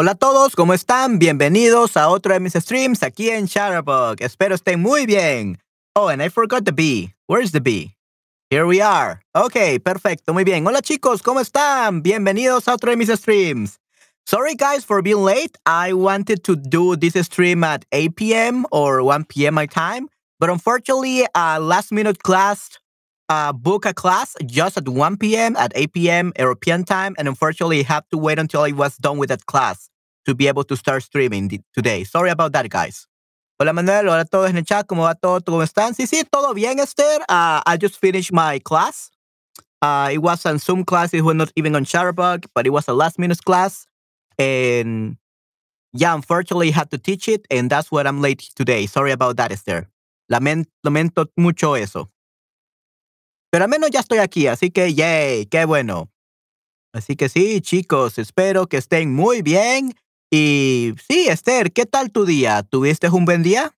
Hola a todos, ¿cómo están? Bienvenidos a otro de mis streams aquí en Shutterbug. Espero estén muy bien. Oh, and I forgot the B. Where's the B? Here we are. Ok, perfecto, muy bien. Hola chicos, ¿cómo están? Bienvenidos a otro de mis streams. Sorry guys for being late. I wanted to do this stream at 8 p.m. or 1 p.m. my time, but unfortunately, a last minute class uh, book a class just at 1 p.m. at 8 p.m. European time, and unfortunately, have to wait until I was done with that class to be able to start streaming today. Sorry about that, guys. Hola Manuel, hola a todos en el chat, ¿cómo va todo? ¿Cómo están? Sí, sí, todo bien, Esther. Uh, I just finished my class. Uh, it was on Zoom class, it was not even on Shutterbug, but it was a last minute class. And yeah, unfortunately, I had to teach it, and that's what I'm late today. Sorry about that, Esther. Lamento mucho eso. Pero al menos ya estoy aquí, así que yay, qué bueno. Así que sí, chicos, espero que estén muy bien. Y sí, Esther, ¿qué tal tu día? ¿Tuviste un buen día?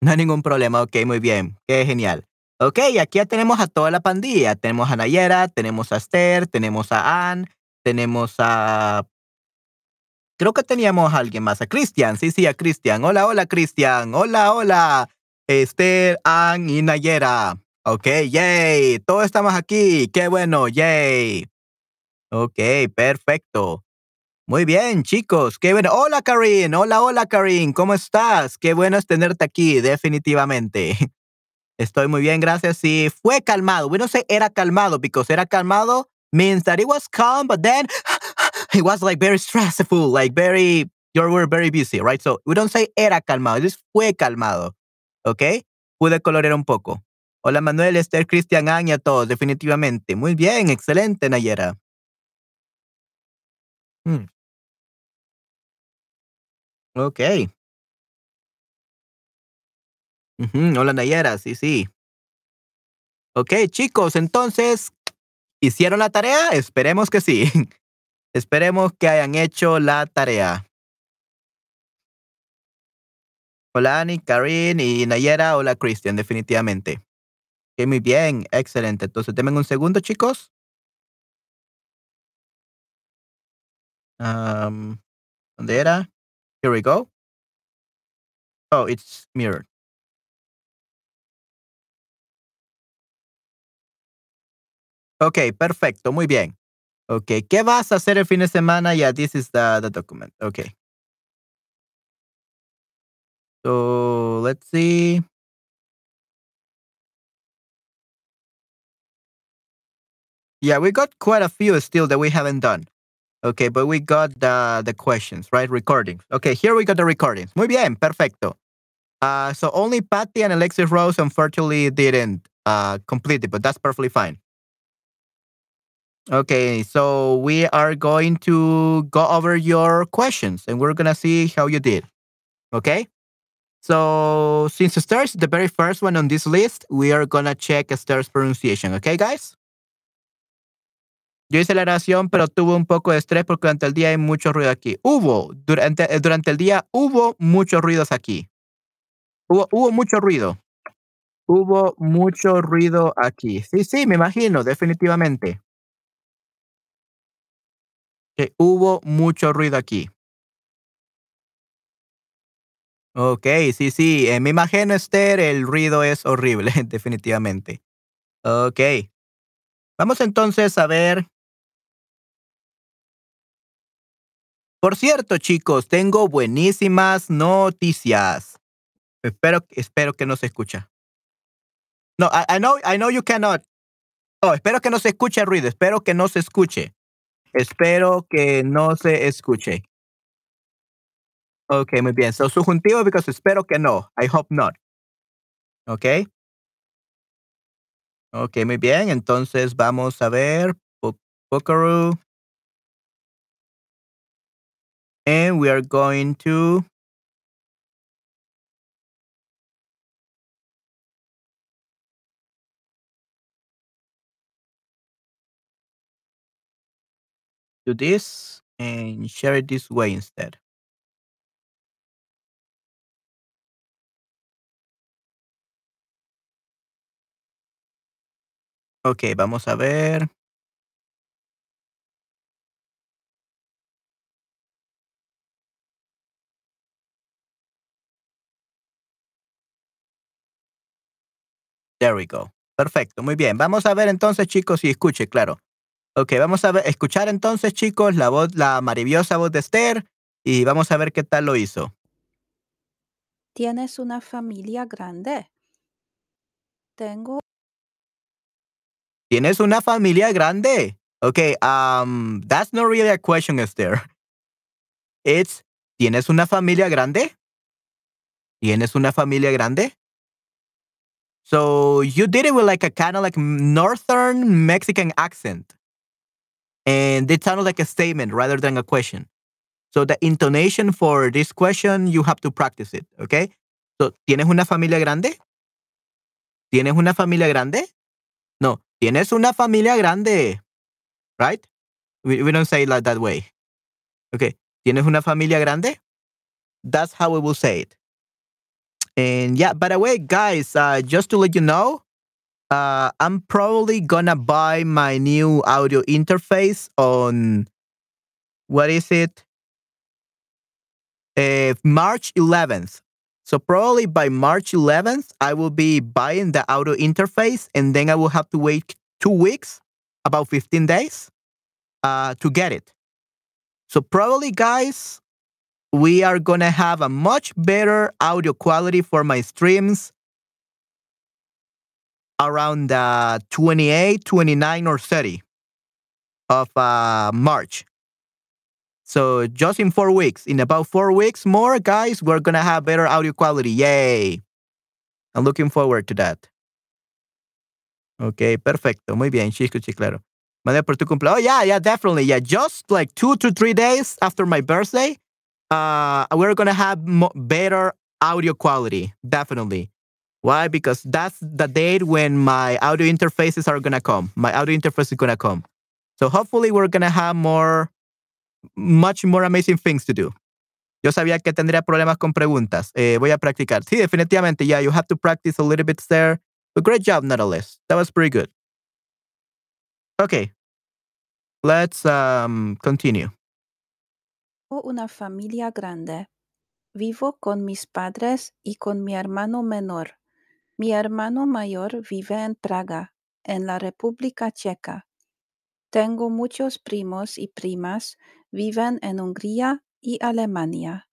No hay ningún problema, ok, muy bien, qué genial. Ok, aquí ya tenemos a toda la pandilla. Tenemos a Nayera, tenemos a Esther, tenemos a Ann, tenemos a... Creo que teníamos a alguien más, a Cristian. Sí, sí, a Cristian. Hola, hola, Cristian. Hola, hola. Esther, Ann y Nayera. Ok, yay. Todos estamos aquí. Qué bueno, yay. Ok, perfecto. Muy bien, chicos. Qué bueno. Hola, Karin. Hola, hola, Karin. ¿Cómo estás? Qué bueno es tenerte aquí, definitivamente. Estoy muy bien, gracias. Sí, fue calmado. Don't say era calmado because era calmado means that it was calm, but then it was like very stressful, like very, you were very busy, right? So we don't say era calmado, this fue calmado. ¿Ok? Pude colorear un poco. Hola Manuel, Esther, Cristian, Aña, todos, definitivamente. Muy bien, excelente, Nayera. Mm. Ok. Hola Nayera, sí, sí. Ok, chicos, entonces, ¿hicieron la tarea? Esperemos que sí. Esperemos que hayan hecho la tarea. Hola Ani, Karin y Nayera. Hola Cristian, definitivamente. Ok, muy bien, excelente. Entonces, denme un segundo, chicos. Um, ¿Dónde era? Here we go. Oh, it's mirrored. Ok, perfecto, muy bien. Ok, ¿qué vas a hacer el fin de semana? Yeah, this is the, the document. Okay. So, let's see. Yeah, we got quite a few still that we haven't done. Okay, but we got the, the questions, right? Recordings. Okay, here we got the recordings. Muy bien, perfecto. Uh, so only Patty and Alexis Rose unfortunately didn't uh, complete it, but that's perfectly fine. Okay, so we are going to go over your questions and we're going to see how you did. Okay? So, since Esther's the very first one on this list, we are to check Esther's pronunciation. Okay, guys? Yo hice la oración, pero tuve un poco de estrés porque durante el día hay mucho ruido aquí. Hubo, durante, eh, durante el día hubo muchos ruidos aquí. Hubo, hubo mucho ruido. Hubo mucho ruido aquí. Sí, sí, me imagino, definitivamente. Que hubo mucho ruido aquí. Ok, sí, sí, en mi imagino, Esther, el ruido es horrible, definitivamente. Ok. Vamos entonces a ver. Por cierto, chicos, tengo buenísimas noticias. Espero, espero que no se escucha. No, I, I know, I know you cannot. Oh, espero que no se escuche el ruido. Espero que no se escuche. Espero que no se escuche. Ok, muy bien. So, subjuntivo because espero que no. I hope not. Ok. Ok, muy bien. Entonces vamos a ver. Buckaroo. And we are going to do this and share it this way instead. Ok, vamos a ver. There we go. Perfecto, muy bien. Vamos a ver entonces, chicos, y escuche, claro. Ok, vamos a ver, escuchar entonces, chicos, la voz, la maravillosa voz de Esther, y vamos a ver qué tal lo hizo. Tienes una familia grande. Tengo ¿Tienes una familia grande? Okay, um, that's not really a question, Esther. It's, ¿tienes una familia grande? ¿Tienes una familia grande? So you did it with like a kind of like northern Mexican accent. And it sounded like a statement rather than a question. So the intonation for this question, you have to practice it, okay? So, ¿tienes una familia grande? ¿Tienes una familia grande? No, tienes una familia grande, right? We, we don't say it like that way. Okay, ¿tienes una familia grande? That's how we will say it. And yeah, by the way, guys, uh, just to let you know, uh, I'm probably gonna buy my new audio interface on what is it? Uh, March 11th. So probably by March 11th, I will be buying the audio interface, and then I will have to wait two weeks, about 15 days, uh, to get it. So probably, guys, we are gonna have a much better audio quality for my streams around uh, 28, 29, or 30 of uh, March. So just in four weeks, in about four weeks more, guys, we're gonna have better audio quality. Yay! I'm looking forward to that. Okay, perfecto. Muy bien, Chisco Chiclero. Madre por tu cumpleaños. Oh, yeah, yeah, definitely. Yeah, just like two to three days after my birthday, uh, we're gonna have better audio quality. Definitely. Why? Because that's the date when my audio interfaces are gonna come. My audio interface is gonna come. So hopefully we're gonna have more much more amazing things to do. Yo sabía que tendría problemas con preguntas. Eh, voy a practicar. Sí, definitivamente. Yeah, you have to practice a little bit there. But great job, nonetheless. That was pretty good. Okay. Let's um, continue. Una familia grande. Vivo con mis padres y con mi hermano menor. Mi hermano mayor vive en Praga, en la República Checa. Tengo muchos primos y primas, viven en Hungría y Alemania.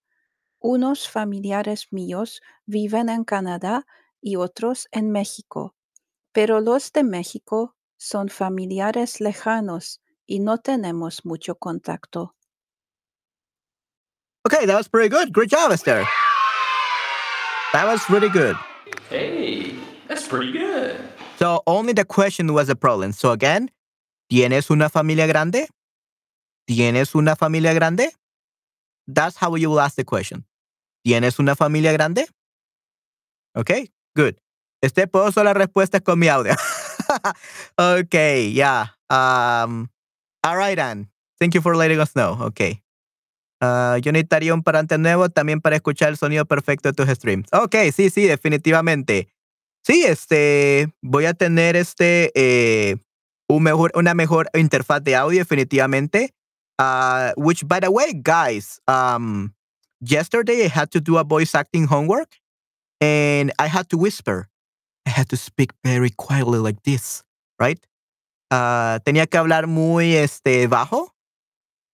Unos familiares míos viven en Canadá y otros en México, pero los de México son familiares lejanos y no tenemos mucho contacto. Okay, that was pretty good. Great job, Esther. That was really good. Hey, that's pretty good. So only the question was a problem. So again, ¿Tienes una familia grande? ¿Tienes una familia grande? That's how you will ask the question. ¿Tienes una familia grande? Okay, good. Este puedo usar la respuesta con mi audio. okay, yeah. Um, all right, Anne. Thank you for letting us know. Okay. Uh, yo necesitaría un parante nuevo también para escuchar el sonido perfecto de tus streams. Ok, sí, sí, definitivamente. Sí, este, voy a tener este, eh, un mejor, una mejor interfaz de audio definitivamente. Uh, which, by the way, guys, um, yesterday I had to do a voice acting homework and I had to whisper. I had to speak very quietly like this, right? Uh, tenía que hablar muy este, bajo.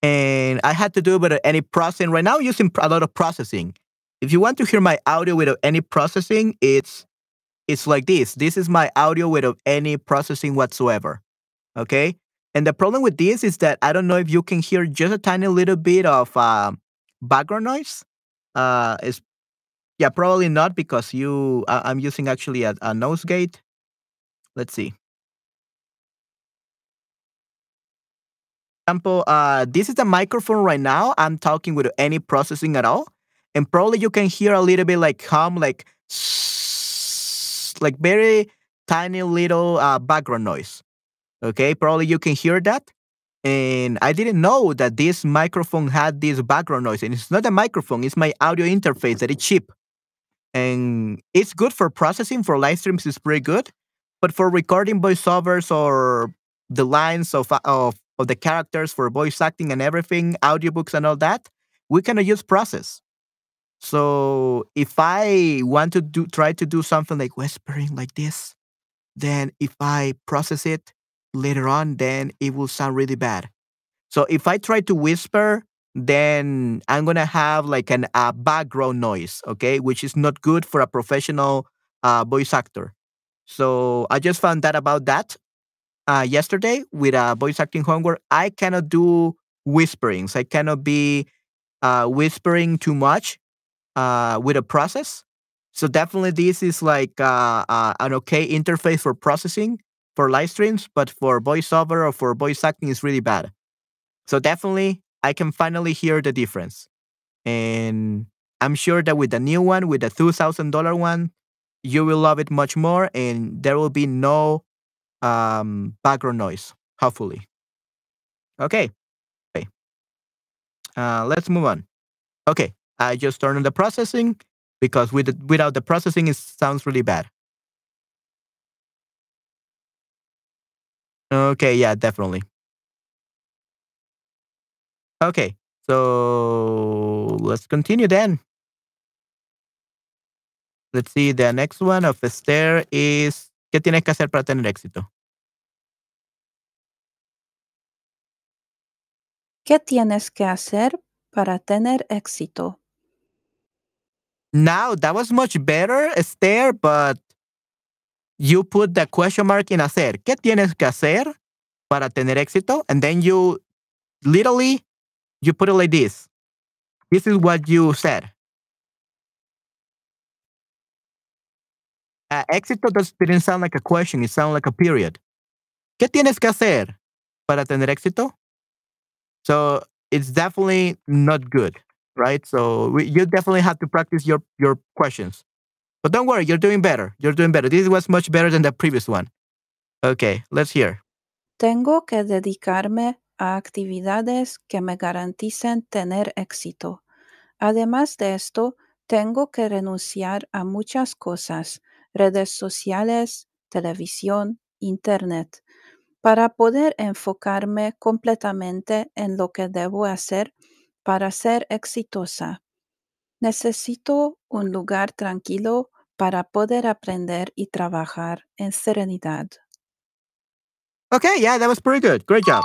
And I had to do it any processing. Right now, I'm using a lot of processing. If you want to hear my audio without any processing, it's it's like this. This is my audio without any processing whatsoever. Okay. And the problem with this is that I don't know if you can hear just a tiny little bit of uh, background noise. Uh, is yeah, probably not because you. I'm using actually a, a nose gate. Let's see. Example, uh, this is the microphone right now. I'm talking with any processing at all, and probably you can hear a little bit like hum, like like very tiny little uh, background noise. Okay, probably you can hear that. And I didn't know that this microphone had this background noise. And it's not a microphone, it's my audio interface that is cheap. And it's good for processing for live streams, it's pretty good. But for recording voiceovers or the lines of, of, of the characters for voice acting and everything, audiobooks and all that, we cannot use process. So if I want to do try to do something like whispering like this, then if I process it later on, then it will sound really bad. So if I try to whisper, then I'm gonna have like an a background noise, okay, which is not good for a professional uh, voice actor. So I just found out about that uh, yesterday with a voice acting homework. I cannot do whisperings. I cannot be uh, whispering too much uh, with a process. So definitely, this is like uh, uh, an okay interface for processing for live streams, but for voiceover or for voice acting, is really bad. So definitely, I can finally hear the difference, and I'm sure that with the new one, with the two thousand dollar one, you will love it much more, and there will be no um, background noise. Hopefully, okay. Okay. Uh, let's move on. Okay, I just turned on the processing because with the, without the processing, it sounds really bad. Okay, yeah, definitely. Okay, so let's continue then. Let's see, the next one of Esther is, ¿qué tienes que hacer para tener éxito? ¿Qué tienes que hacer para tener éxito? Now, that was much better, Esther, but you put the question mark in hacer. ¿Qué tienes que hacer para tener éxito? And then you literally you put it like this. This is what you said. Uh, éxito didn't sound like a question, it sounded like a period. ¿Qué tienes que hacer para tener éxito? So it's definitely not good, right? So we, you definitely have to practice your, your questions. But don't worry, you're doing better. You're doing better. This was much better than the previous one. Okay, let's hear. Tengo que dedicarme a actividades que me garanticen tener éxito. Además de esto, tengo que renunciar a muchas cosas, redes sociales, televisión, internet, para poder enfocarme completamente en lo que debo hacer para ser exitosa. Necesito un lugar tranquilo para poder aprender y trabajar en serenidad. Okay, yeah, that was pretty good. Great job.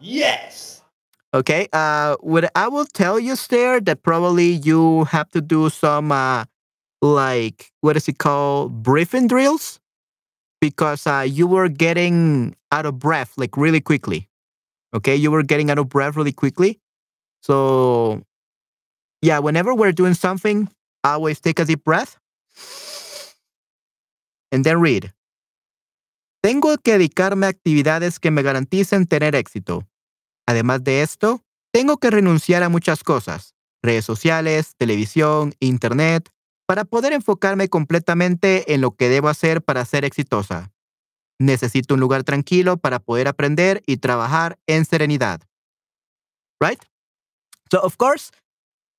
Yes. Okay, uh, what I will tell you, Stair, that probably you have to do some, uh, like, what is it called? Briefing drills? Because uh, you were getting out of breath, like, really quickly. Okay, you were getting out of breath really quickly. So, yeah, whenever we're doing something, always take a deep breath and then read. Tengo que dedicarme a actividades que me garanticen tener éxito. Además de esto, tengo que renunciar a muchas cosas, redes sociales, televisión, internet, para poder enfocarme completamente en lo que debo hacer para ser exitosa. Necesito un lugar tranquilo para poder aprender y trabajar en serenidad. Right? So, of course,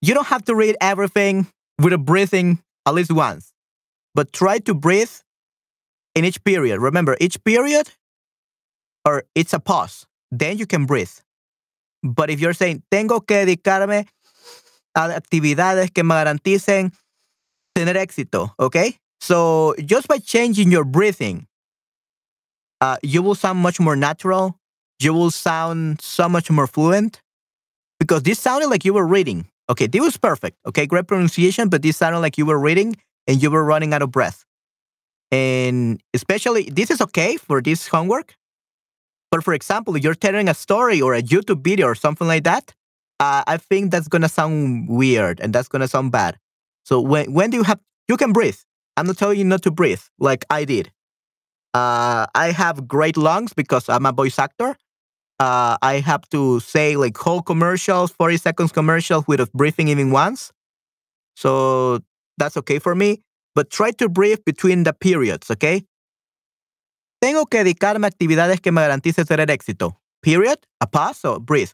you don't have to read everything with a breathing at least once, but try to breathe in each period. Remember, each period or it's a pause. Then you can breathe. But if you're saying, tengo que dedicarme a actividades que me garanticen tener éxito, okay? So just by changing your breathing, uh, you will sound much more natural. You will sound so much more fluent because this sounded like you were reading. Okay, this was perfect. Okay, great pronunciation, but this sounded like you were reading and you were running out of breath. And especially, this is okay for this homework. But for example, you're telling a story or a YouTube video or something like that, uh, I think that's gonna sound weird and that's gonna sound bad. So when when do you have you can breathe. I'm not telling you not to breathe like I did. Uh, I have great lungs because I'm a voice actor. Uh, I have to say like whole commercials, 40 seconds commercials without breathing even once. So that's okay for me. But try to breathe between the periods, okay? Tengo que dedicarme a actividades que me garanticen tener éxito. Period, a pause o breathe.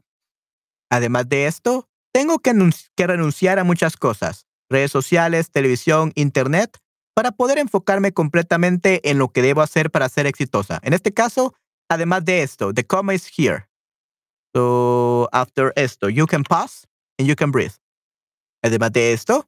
Además de esto, tengo que, que renunciar a muchas cosas. Redes sociales, televisión, internet, para poder enfocarme completamente en lo que debo hacer para ser exitosa. En este caso, además de esto, the comma is here. So, after esto, you can pause and you can breathe. Además de esto,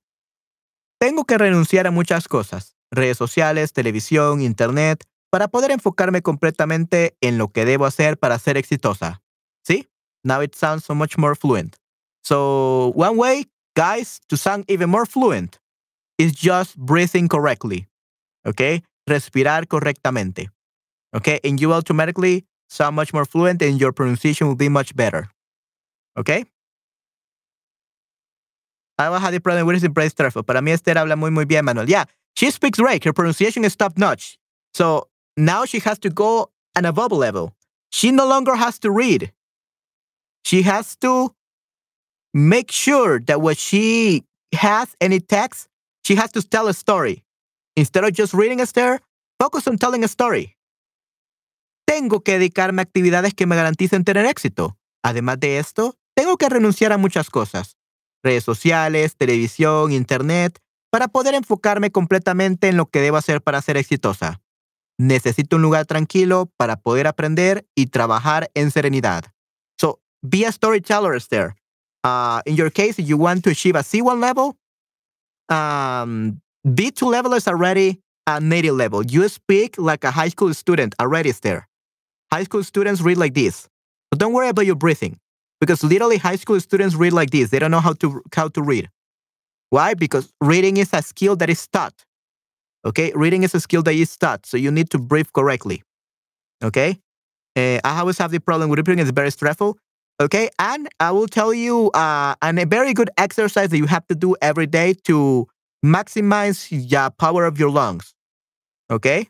tengo que renunciar a muchas cosas. Redes sociales, televisión, internet, para poder enfocarme completamente en lo que debo hacer para ser exitosa. ¿Sí? Now it sounds so much more fluent. So, one way, guys, to sound even more fluent is just breathing correctly. Okay? Respirar correctamente. Okay? And you automatically sound much more fluent and your pronunciation will be much better. Okay? I don't have the problem with it, Bryce Terfel. Para mí, Esther habla muy, muy bien, Manuel. Yeah, she speaks great. Her pronunciation is top notch. So now she has to go at a bubble level. She no longer has to read. She has to make sure that when she has any text, she has to tell a story. Instead of just reading a story, focus on telling a story. Tengo que dedicarme a actividades que me garanticen tener éxito. Además de esto, tengo que renunciar a muchas cosas. Redes sociales, televisión, internet, para poder enfocarme completamente en lo que debo hacer para ser exitosa. Necesito un lugar tranquilo para poder aprender y trabajar en serenidad. So, be a storyteller, Esther. Uh, in your case, you want to achieve a C1 level, um, B2 level is already a native level. You speak like a high school student already, Esther. High school students read like this. But don't worry about your breathing because literally high school students read like this. They don't know how to how to read. Why? Because reading is a skill that is taught. Okay, reading is a skill that is taught, so you need to breathe correctly. Okay, uh, I always have the problem with breathing; it's very stressful. Okay, and I will tell you uh, and a very good exercise that you have to do every day to maximize the power of your lungs. Okay.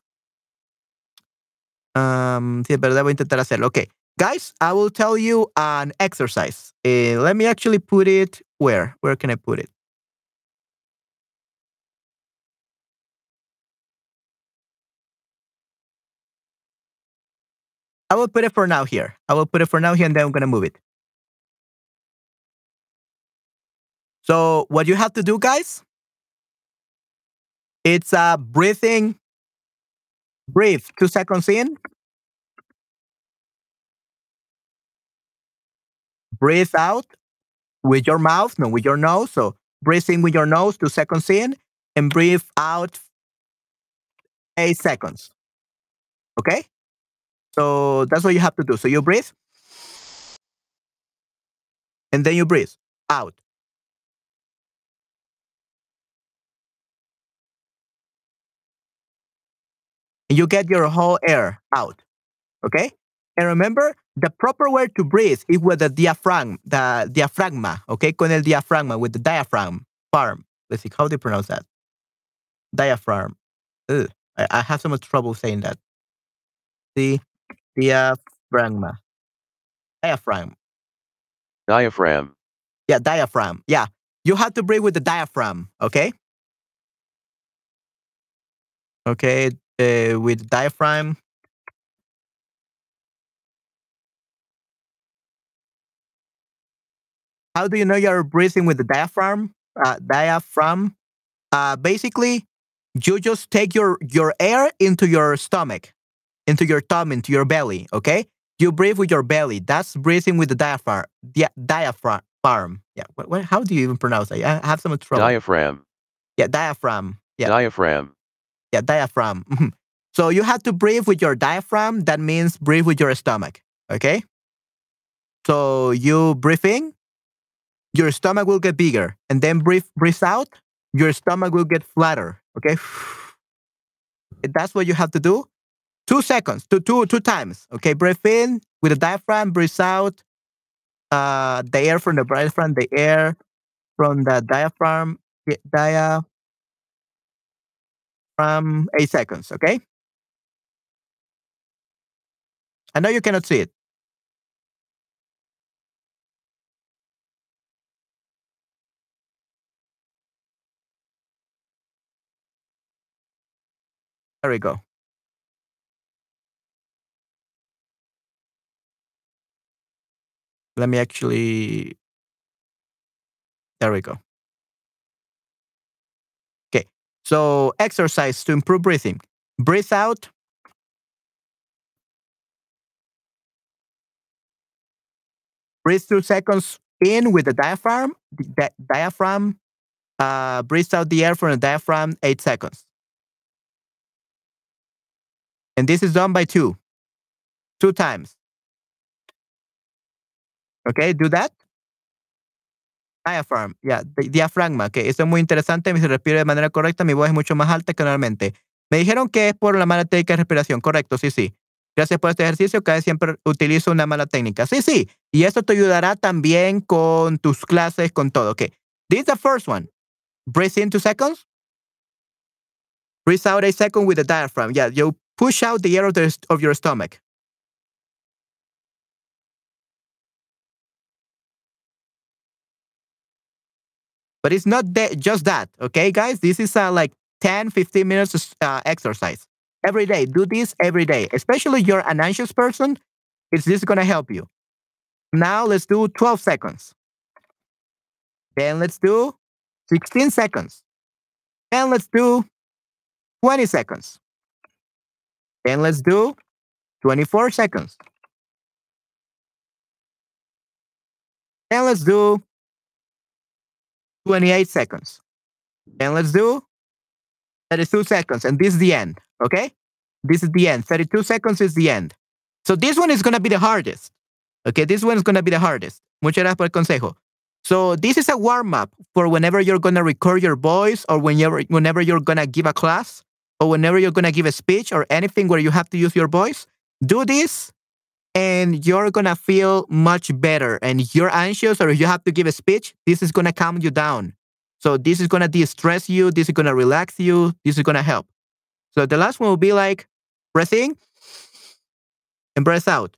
Um, sí, pero debo intentar hacerlo. Okay, guys, I will tell you an exercise. Uh, let me actually put it where? Where can I put it? I will put it for now here. I will put it for now here and then I'm going to move it. So, what you have to do, guys, it's a breathing. Breathe two seconds in. Breathe out with your mouth, no, with your nose. So, breathe in with your nose two seconds in and breathe out eight seconds. Okay? So that's what you have to do. So you breathe, and then you breathe out. And you get your whole air out. Okay? And remember, the proper way to breathe is with the diaphragm, the diaphragma, okay? Con el diaphragma, with the diaphragm, farm. Let's see, how do you pronounce that? Diaphragm. Ugh, I, I have so much trouble saying that. The diaphragma. Diaphragm. Diaphragm. Yeah, diaphragm. Yeah. You have to breathe with the diaphragm, okay? Okay, uh, with diaphragm. How do you know you're breathing with the diaphragm? Uh, diaphragm. Uh, basically, you just take your your air into your stomach, into your tongue, into your belly. Okay, you breathe with your belly. That's breathing with the diaphragm. Di- diaphragm. Yeah. What, what, how do you even pronounce that? I have some trouble. Diaphragm. yeah, diaphragm. Yeah. Diaphragm. Yeah, diaphragm. Mhm. so you have to breathe with your diaphragm. That means breathe with your stomach. Okay. So you breathe in, your stomach will get bigger, and then breathe breathe out, your stomach will get flatter. Okay. That's what you have to do. Two seconds, two two two times. Okay. Breathe in with the diaphragm. Breathe out. Uh, the air from the diaphragm. The air from the diaphragm. Diaphragm from eight seconds, okay? I know you cannot see it. There we go. Let me actually. There we go. Okay. So, exercise to improve breathing. Breathe out. Breathe two seconds in with the diaphragm. The di- diaphragm. Uh, breathe out the air from the diaphragm eight seconds. And this is done by two. Two times. Okay, do that. Diaphragm, yeah, di- diafragma, que eso es muy interesante, si respiro de manera correcta, mi voz es mucho más alta que normalmente. Me dijeron que es por la mala técnica de respiración, correcto, sí, sí. Gracias por este ejercicio, cada vez siempre utilizo una mala técnica. Sí, sí, y esto te ayudará también con tus clases, con todo. Okay, this is the first one. Breathe in two seconds. Breathe out a second with the diaphragm. Yeah, you push out the air of, of your stomach. But it's not that, just that, okay, guys? This is uh, like 10, 15 minutes uh, exercise every day. Do this every day, especially you're an anxious person. Is this going to help you? Now let's do 12 seconds. Then let's do 16 seconds. Then let's do 20 seconds. Then let's do 24 seconds. Then let's do 28 seconds. Then let's do 32 seconds. And this is the end. Okay? This is the end. 32 seconds is the end. So this one is going to be the hardest. Okay? This one is going to be the hardest. Muchas gracias por el consejo. So this is a warm up for whenever you're going to record your voice or whenever, whenever you're going to give a class or whenever you're going to give a speech or anything where you have to use your voice. Do this and you're to feel much better. And you're anxious or you have to give a speech, this is to calm you down. So this is to de-stress you. This is to relax you. This is to help. So the last one will be like breath in and breath out.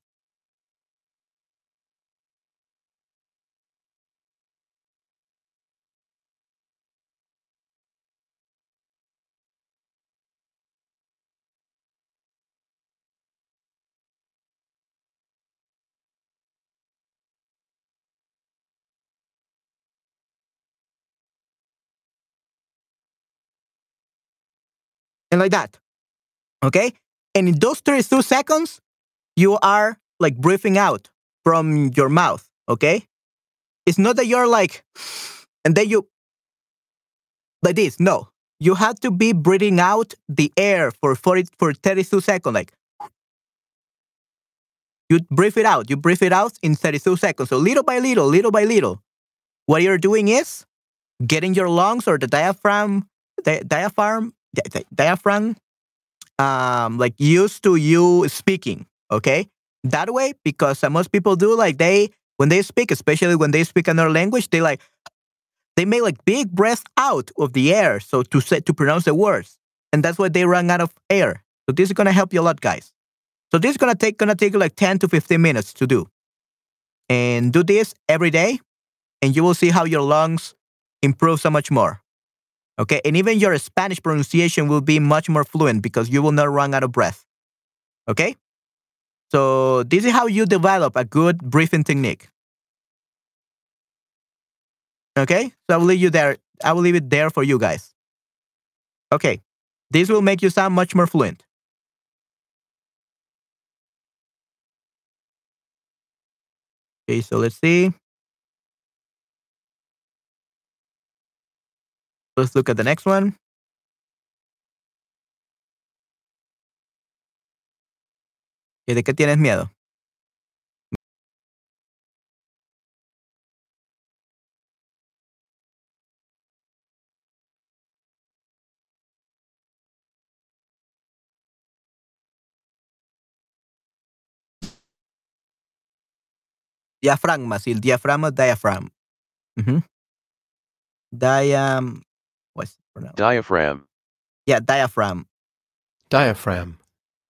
And like that. Okay? And in those 32 seconds, you are like breathing out from your mouth. Okay? It's not that you're like, and then you, like this. No. You have to be breathing out the air for 40, for 32 seconds. Like, you breathe it out. You breathe it out in 32 seconds. So little by little, little by little, what you're doing is getting your lungs or the diaphragm, the diaphragm di- di- diaphragm um like used to you speaking okay? That way because uh, most people do like they when they speak especially when they speak another language they like they make like big breaths out of the air so to say to pronounce the words and that's why they run out of air. So this is going to help you a lot guys. So this is going to take going to take like 10 to 15 minutes to do. And do this every day and you will see how your lungs improve so much more Okay. And even your Spanish pronunciation will be much more fluent because you will not run out of breath. Okay. So this is how you develop a good breathing technique. Okay. So I will leave you there. I will leave it there for you guys. Okay. This will make you sound much more fluent. Okay. So let's see. Let's look at the next one. ¿Y de qué tienes miedo? Diafragma, sí, el diafragma, diaphragm. Ujú. Diam, what's it pronounced? diaphragm, Yeah, diaphragm. Diaphragm.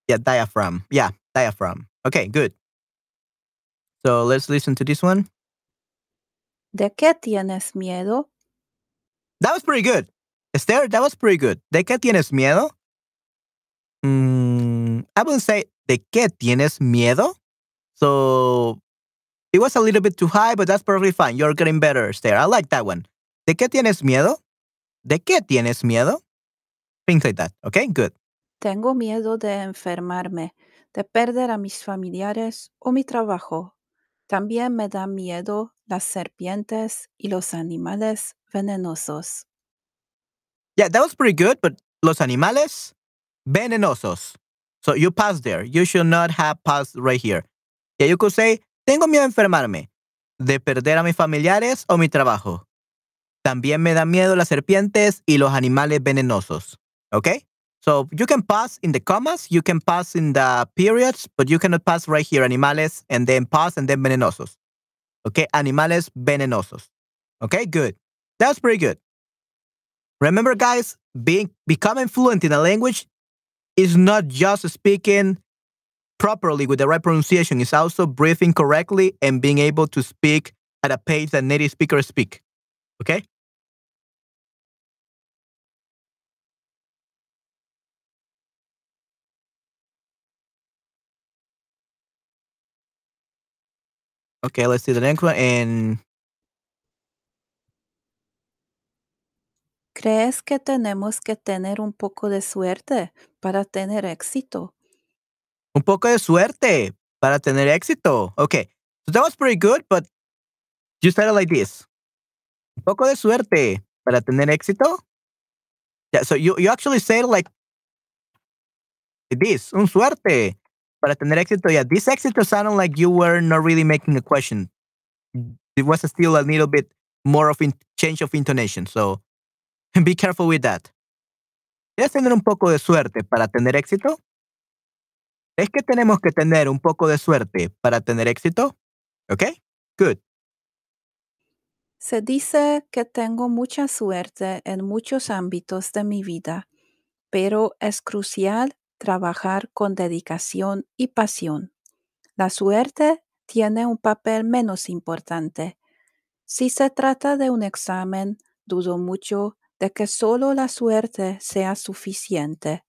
Yeah, diaphragm. Yeah, diaphragm. Okay, good. So let's listen to this one. ¿De qué tienes miedo? That was pretty good. Esther, that was pretty good. ¿De qué tienes miedo? Mm, I wouldn't say ¿de qué tienes miedo? So it was a little bit too high, but that's perfectly fine. You're getting better, Esther. I like that one. ¿De qué tienes miedo? ¿De qué tienes miedo? Things like that. Okay, good. Tengo miedo de enfermarme, de perder a mis familiares o mi trabajo. También me da miedo las serpientes y los animales venenosos. Yeah, that was pretty good, but los animales venenosos. So you pass there. You should not have passed right here. Yeah, you could say, tengo miedo a enfermarme, de perder a mis familiares o mi trabajo. También me da miedo las serpientes y los animales venenosos. Okay? So you can pass in the commas, you can pass in the periods, but you cannot pass right here, animales, and then pass and then venenosos. Okay? Animales venenosos. Okay? Good. That's pretty good. Remember, guys, being becoming fluent in a language is not just speaking properly with the right pronunciation, it's also breathing correctly and being able to speak at a pace that native speakers speak. Okay? Okay, let's see the next one. And ¿Crees que tenemos que tener un poco de suerte para tener éxito? un poco de suerte para tener éxito. Okay, so that was pretty good, but you said it like this. Un poco de suerte para tener éxito. Yeah, so you, you actually said it like this, un suerte para tener éxito. Yeah, this éxito sounded like you were not really making a question. It was still a little bit more of in, change of intonation. So be careful with that. ¿Quieres tener un poco de suerte para tener éxito? ¿Es que tenemos que tener un poco de suerte para tener éxito? Okay, good. Se dice que tengo mucha suerte en muchos ámbitos de mi vida, pero es crucial trabajar con dedicación y pasión. La suerte tiene un papel menos importante. Si se trata de un examen, dudo mucho de que solo la suerte sea suficiente.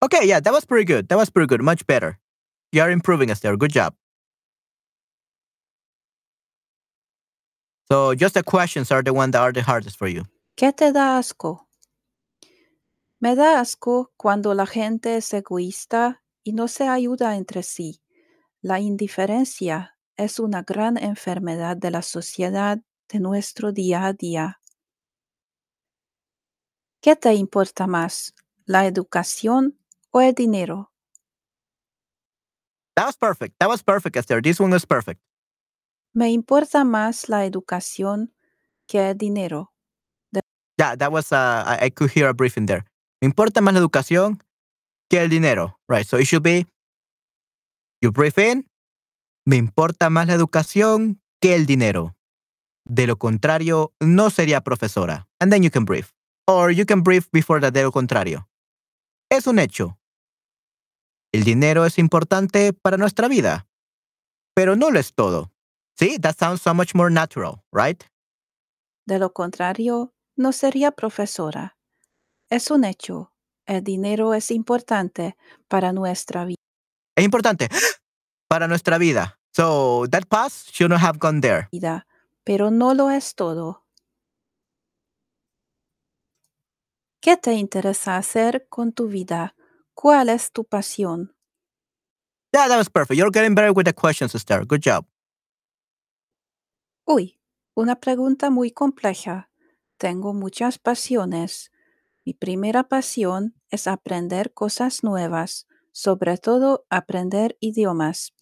Okay, yeah, that was pretty good. That was pretty good. Much better. You are improving, Esther. Good job. So just the questions are the one that are the hardest for you. ¿Qué te da asco? Me da asco cuando la gente es egoísta y no se ayuda entre sí. La indiferencia es una gran enfermedad de la sociedad de nuestro día a día. ¿Qué te importa más, la educación o el dinero? That was perfect. That was perfect, Esther. This one was perfect. Me importa más la educación que el dinero. Yeah, that was, uh, I, I could hear a briefing there. Me importa más la educación que el dinero. Right, so it should be, you brief in, me importa más la educación que el dinero. De lo contrario, no sería profesora. And then you can brief. Or you can brief before that de lo contrario. Es un hecho. El dinero es importante para nuestra vida, pero no lo es todo. See, that sounds so much more natural, right? De lo contrario, no sería profesora. Es un hecho. El dinero es importante para nuestra vi- Es importante para nuestra vida. So that pass should not have gone there. vida, pero no lo es todo. ¿Qué te interesa hacer con tu vida? ¿Cuál es tu pasión? Yeah, that was perfect. You're getting better with the questions, Esther. Good job. Uy, una pregunta muy compleja. Tengo muchas pasiones. Mi primera pasión es aprender cosas nuevas, sobre todo aprender idiomas.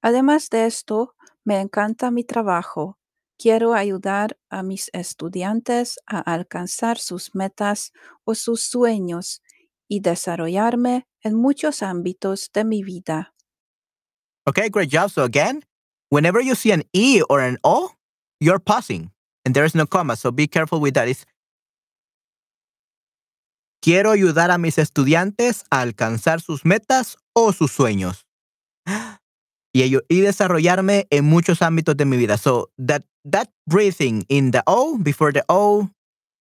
Además de esto, me encanta mi trabajo. Quiero ayudar a mis estudiantes a alcanzar sus metas o sus sueños y desarrollarme en muchos ámbitos de mi vida. Okay, great job. So again, whenever you see an E or an O, you're pausing and there is no comma. So be careful with that. Quiero ayudar a mis estudiantes a alcanzar sus metas o sus sueños. Y, ello- y desarrollarme en muchos ámbitos de mi vida. So that that breathing in the O before the O,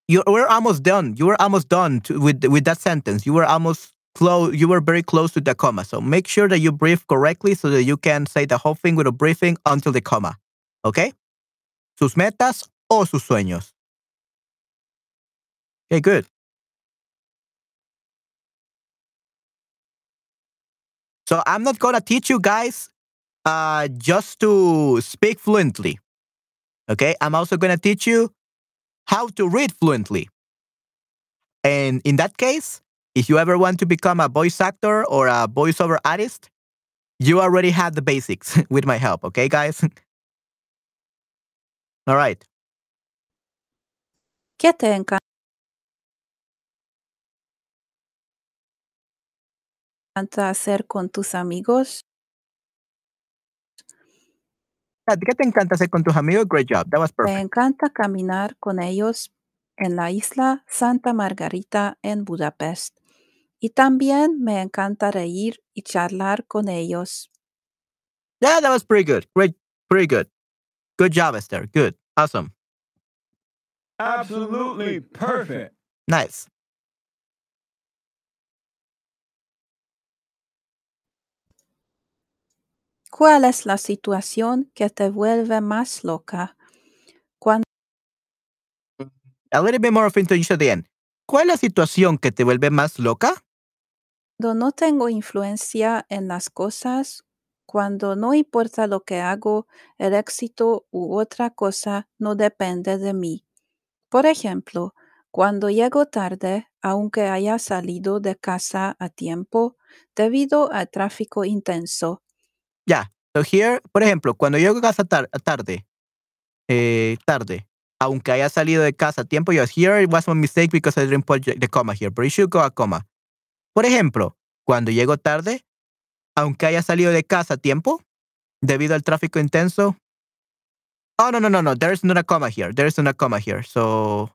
you were almost done. You were almost done with with that sentence. You were almost close. You were very close to the comma. So make sure that you breathe correctly so that you can say the whole thing with a breathing until the comma. Okay? Sus metas o sus sueños. Okay, good. So I'm not gonna teach you guys uh, just to speak fluently. Okay, I'm also gonna teach you how to read fluently. And in that case, if you ever want to become a voice actor or a voiceover artist, you already have the basics with my help, okay, guys? All right. ¿Qué hacer con tus amigos? ¿Qué te encanta hacer con tus amigos? Great job. That was Me perfect. encanta caminar con ellos en la isla Santa Margarita en Budapest. Y también me encanta reír y charlar con ellos. Yeah, that was pretty good. Great. Pretty good. Good job, Esther. Good. Awesome. Absolutely perfect. Nice. ¿Cuál es la situación que te vuelve más loca? Cuando A little bit more of introduction at the end. ¿Cuál es la situación que te vuelve más loca? no tengo influencia en las cosas, cuando no importa lo que hago, el éxito u otra cosa no depende de mí. Por ejemplo, cuando llego tarde, aunque haya salido de casa a tiempo, debido al tráfico intenso. Ya. So here, por ejemplo, cuando llego a casa tar- tarde, eh, tarde, aunque haya salido de casa a tiempo, yo here it was a mistake because I didn't put the comma here, but you should go a comma. Por ejemplo, cuando llego tarde, aunque haya salido de casa a tiempo, debido al tráfico intenso. Oh, no, no, no, no. There's not a comma here. There's not a comma here. So,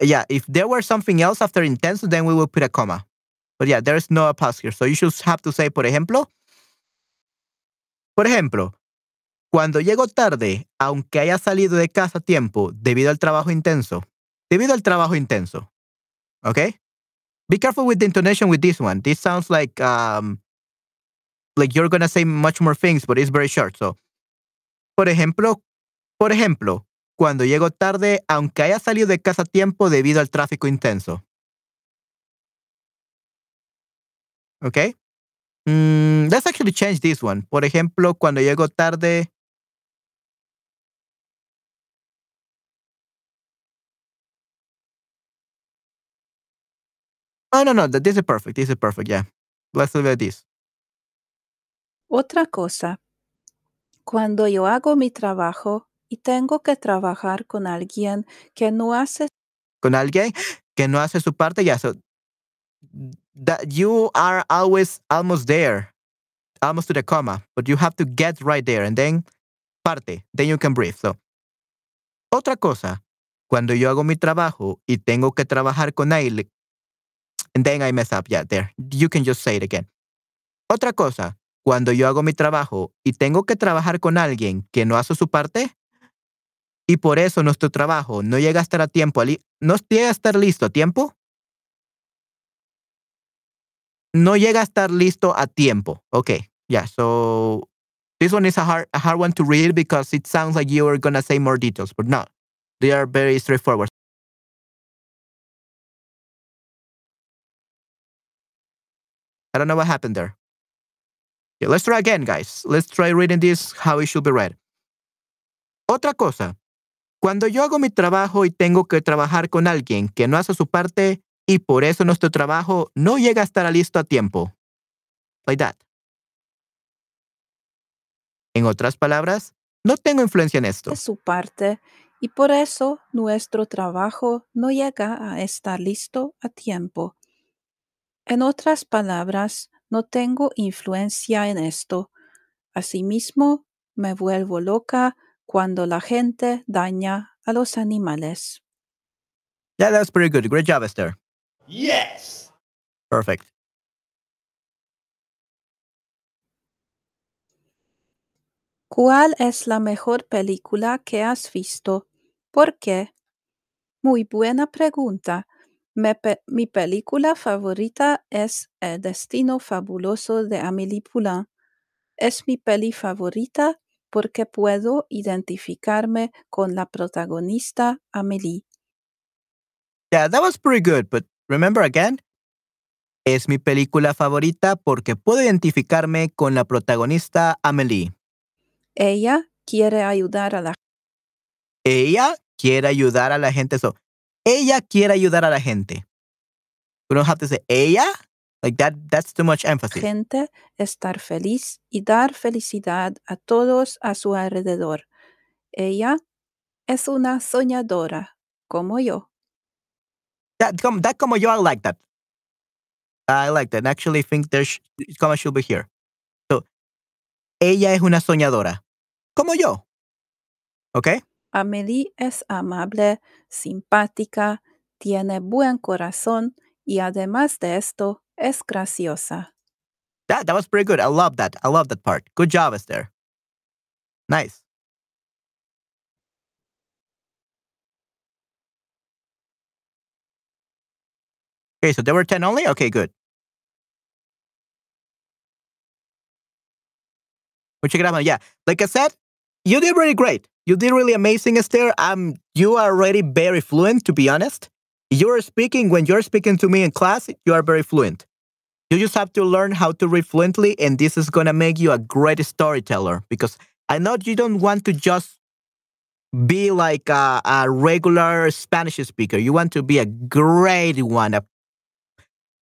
yeah, if there were something else after intenso, then we will put a comma. But yeah, there's no pause here. So you should have to say, por ejemplo, por ejemplo, cuando llego tarde, aunque haya salido de casa a tiempo, debido al trabajo intenso. Debido al trabajo intenso. Okay? Be careful with the intonation with this one. This sounds like um like you're gonna say much more things, but it's very short. So, por ejemplo, por ejemplo, cuando llego tarde, aunque haya salido de casa a tiempo debido al tráfico intenso. Okay? Mm, let's actually change this one. Por ejemplo, cuando llego tarde. Oh, no, no, th- this is perfect. This is perfect. Yeah. Let's leave it at this. Otra cosa, cuando yo hago mi trabajo y tengo que trabajar con alguien que no hace Con alguien que no hace su parte, ya. So, that you are always almost there, almost to the comma, but you have to get right there and then parte, then you can breathe. So, otra cosa, cuando yo hago mi trabajo y tengo que trabajar con él, and then I mess up, yeah, there. You can just say it again. Otra cosa, cuando yo hago mi trabajo y tengo que trabajar con alguien que no hace su parte, y por eso nuestro trabajo no llega a estar a tiempo, no llega a estar listo a tiempo, no llega a estar listo a tiempo. Okay, yeah, so this one is a hard, a hard one to read because it sounds like you are to say more details, but no, they are very straightforward. I don't know what happened there. Okay, let's try again, guys. Let's try reading this how it should be read. Otra cosa, cuando yo hago mi trabajo y tengo que trabajar con alguien que no hace su parte y por eso nuestro trabajo no llega a estar listo a tiempo. Like that. En otras palabras, no tengo influencia en esto. su parte y por eso nuestro trabajo no llega a estar listo a tiempo. En otras palabras, no tengo influencia en esto. Asimismo, me vuelvo loca cuando la gente daña a los animales. Yeah, that's pretty good. Great job, Esther. Yes. Perfect. ¿Cuál es la mejor película que has visto? ¿Por qué? Muy buena pregunta. Me pe- mi película favorita es El destino fabuloso de Amélie Poulain. Es mi peli favorita porque puedo identificarme con la protagonista Amélie. Yeah, that was pretty good, but remember again, es mi película favorita porque puedo identificarme con la protagonista Amelie. Ella quiere ayudar a la Ella quiere ayudar a la gente. So, ella quiere ayudar a la gente. We don't have to say ella. Like that. That's too much emphasis. gente, estar feliz y dar felicidad a todos a su alrededor. Ella es una soñadora, como yo. That come that como yo I like that. I like that. And Actually, think there's como should be here. So, ella es una soñadora, como yo. Okay. Amelie es amable, simpática, tiene buen corazón y además de esto, es graciosa. That that was pretty good. I love that. I love that part. Good job, Esther. Nice. Okay, so there were 10 only? Okay, good. We check it out. Yeah, like I said, you did really great. You did really amazing, Esther. Um, you are already very fluent, to be honest. You're speaking, when you're speaking to me in class, you are very fluent. You just have to learn how to read fluently, and this is going to make you a great storyteller because I know you don't want to just be like a, a regular Spanish speaker. You want to be a great one, a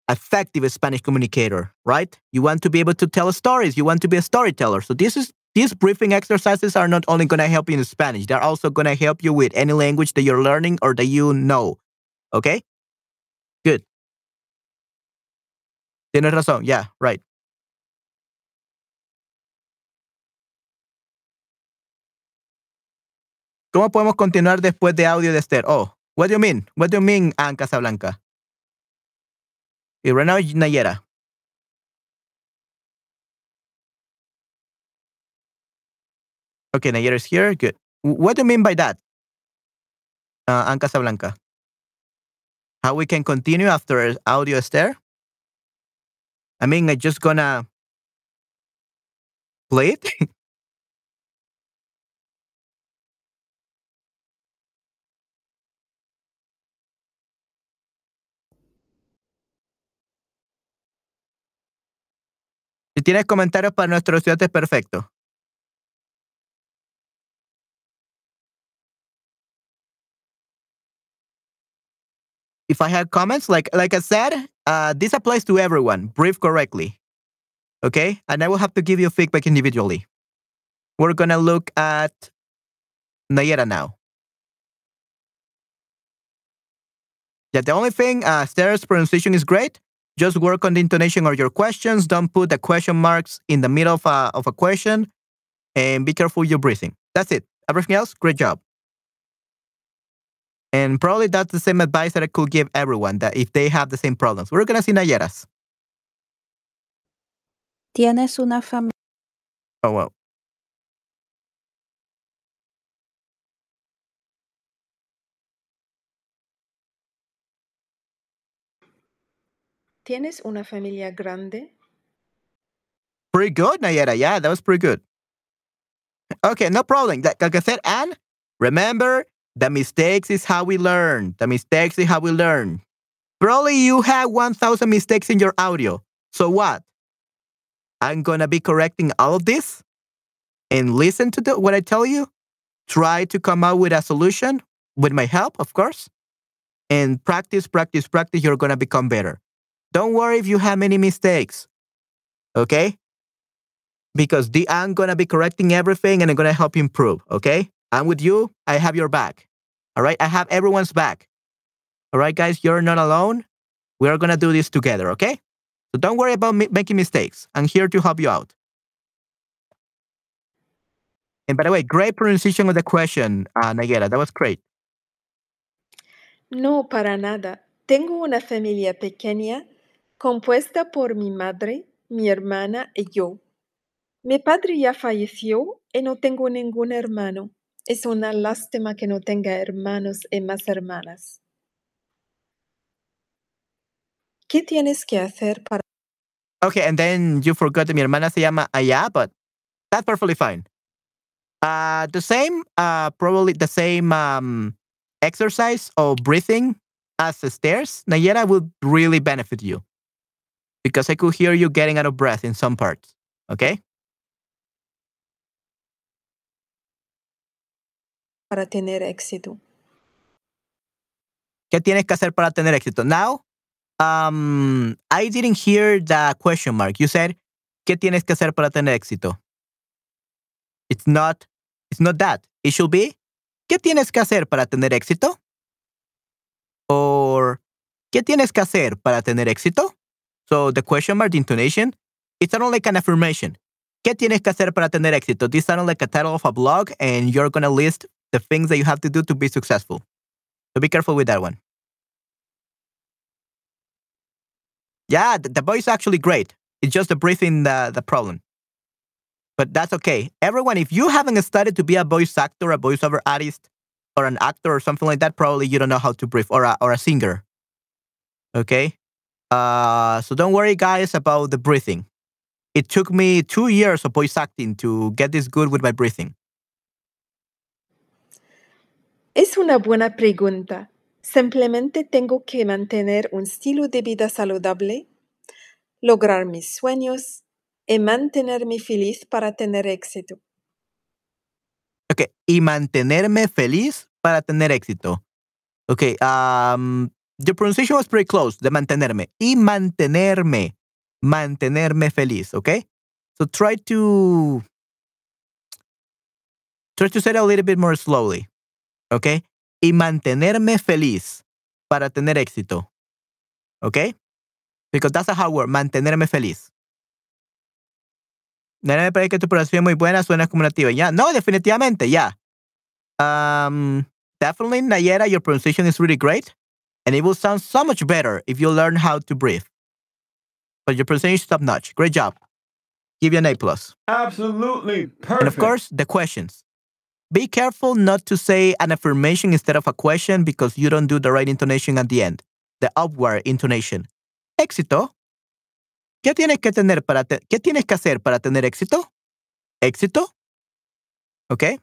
effective Spanish communicator, right? You want to be able to tell stories. You want to be a storyteller. So this is these briefing exercises are not only going to help you in Spanish, they're also going to help you with any language that you're learning or that you know. Okay? Good. Tienes razón. Yeah, right. ¿Cómo podemos continuar después de audio de Esther? Oh, what do you mean? What do you mean, Anne Casablanca? Right now, Nayera. Okay, Nayera is here. Good. What do you mean by that, uh, Anne Casablanca? How we can continue after audio Esther? I mean, I just gonna play it. si tienes comentarios para nuestro estudiante perfecto. If I have comments, like like I said, uh, this applies to everyone. Brief correctly, okay? And I will have to give you feedback individually. We're gonna look at Nayera now. Yeah, the only thing, uh, Sarah's pronunciation is great. Just work on the intonation of your questions. Don't put the question marks in the middle of a, of a question. And be careful with your breathing. That's it. Everything else, great job. And probably that's the same advice that I could give everyone that if they have the same problems. We're going to see Nayeras. Tienes una familia Oh, wow. ¿Tienes una familia grande? Pretty good, Nayera. Yeah, that was pretty good. Okay, no problem. Like, I said, Anne, remember the mistakes is how we learn. The mistakes is how we learn. Probably you have 1,000 mistakes in your audio. So what? I'm going to be correcting all of this and listen to the, what I tell you. Try to come out with a solution with my help, of course. And practice, practice, practice. You're going to become better. Don't worry if you have many mistakes. Okay? because the, I'm gonna be correcting everything and I'm gonna help you improve. Okay, I'm with you. I have your back. All right, I have everyone's back. All right, guys, you're not alone. We are gonna do this together. Okay, so don't worry about mi- making mistakes. I'm here to help you out. And by the way, great pronunciation of the question, uh, Nayera. That was great. No, para nada. Tengo una familia pequeña compuesta por mi madre, mi hermana y yo. Mi padre ya falleció y no tengo ningún hermano. Es una lástima que no tenga hermanos y más hermanas. ¿Qué tienes que hacer para Okay, and then you forgot mi hermana se llama Aya, but that's perfectly fine. Uh, the same, uh, probably the same um, exercise of breathing as the stairs, Nayera would really benefit you because I could hear you getting out of breath in some parts. Okay? para tener éxito? ¿Qué tienes que hacer para tener éxito? Now, Um, I didn't hear the question mark. You said, ¿qué tienes que hacer para tener éxito? It's not, it's not that. It should be, ¿qué tienes que hacer para tener éxito? Or, ¿qué tienes que hacer para tener éxito? So the question mark, the intonation, it sounds like an affirmation. ¿Qué tienes que hacer para tener éxito? This sounds like a title of a blog, and you're going to list the things that you have to do to be successful. So be careful with that one. Yeah, the, the voice is actually great. It's just the breathing the, the problem. But that's okay. Everyone, if you haven't studied to be a voice actor, a voiceover artist, or an actor or something like that, probably you don't know how to breathe, or a, or a singer. Okay? Uh, so don't worry, guys, about the breathing. It took me two years of voice acting to get this good with my breathing. Es una buena pregunta. Simplemente tengo que mantener un estilo de vida saludable, lograr mis sueños y mantenerme feliz para tener éxito. Okay, y mantenerme feliz para tener éxito. Okay, um, the pronunciation was pretty close, de mantenerme. Y mantenerme, mantenerme feliz, okay? So try to try to say it a little bit more slowly, okay? Y mantenerme feliz para tener éxito, okay? Because that's a hard word, mantenerme feliz. Me parece que tu pronunciación es muy buena. Ya, no, definitivamente, ya. Um, definitely, Nayera, your pronunciation is really great. And it will sound so much better if you learn how to breathe. But your pronunciation is top notch. Great job. Give you an A plus. Absolutely perfect. And of course, the questions. Be careful not to say an affirmation instead of a question because you don't do the right intonation at the end. The upward intonation. Éxito. ¿Qué tienes que tener para te- qué tienes que hacer para tener éxito? Éxito. Okay?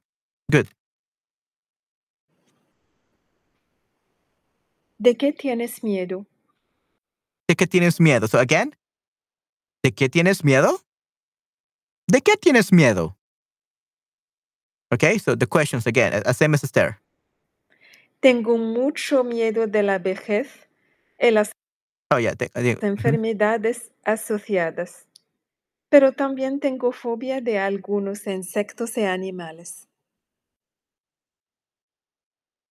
Good. ¿De qué tienes miedo? ¿De qué tienes miedo? So again, ¿de qué tienes miedo? ¿De qué tienes miedo? Okay, so the questions again, same as Esther. Tengo mucho miedo de la vejez y las Oh yeah, te- enfermedades asociadas, pero también tengo fobia de algunos insectos y animales.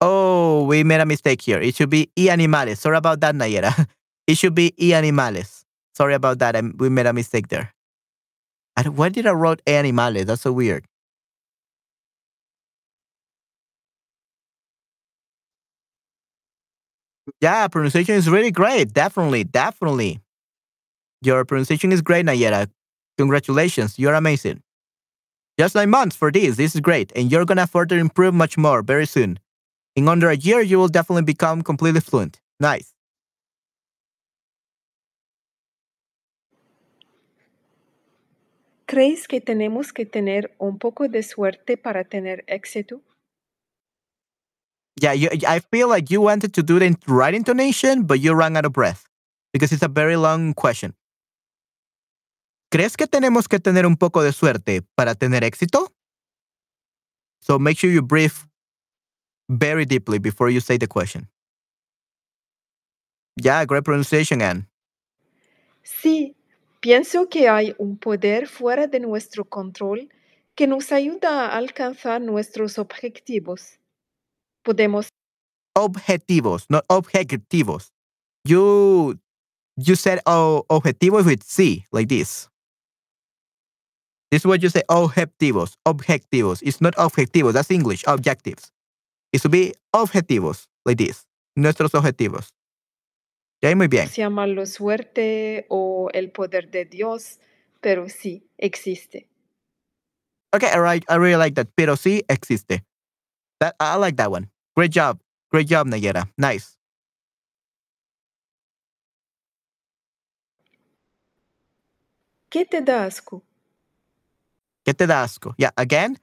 Oh, we made a mistake here. It should be e animales. Sorry about that, Nayera. It should be e animales. Sorry about that. I, we made a mistake there. I, why did I wrote e animales? That's so weird. Yeah, pronunciation is really great. Definitely, definitely. Your pronunciation is great, Nayera. Congratulations. You're amazing. Just nine months for this. This is great. And you're going to further improve much more very soon. In under a year, you will definitely become completely fluent. Nice. ¿Crees que tenemos que tener un poco de suerte para tener éxito? Yeah, you, I feel like you wanted to do the right intonation, but you ran out of breath because it's a very long question. ¿Crees que tenemos que tener un poco de suerte para tener éxito? So make sure you breathe very deeply before you say the question. Yeah, great pronunciation, Anne. Sí, pienso que hay un poder fuera de nuestro control que nos ayuda a alcanzar nuestros objetivos. Podemos Objetivos, not objetivos. You you said oh objetivos with C, like this. This is what you say, objetivos, objetivos. It's not objetivos, that's English, objectives. It should be objetivos, like this. Nuestros objetivos. Ya, muy bien. llamarlo suerte o el poder de Dios, pero sí, existe. Okay, all right. I really like that. Pero sí existe. That I like that one. Great job. Great job, Nayera. Nice. ¿Qué te da asco? ¿Qué te da asco? Yeah, again,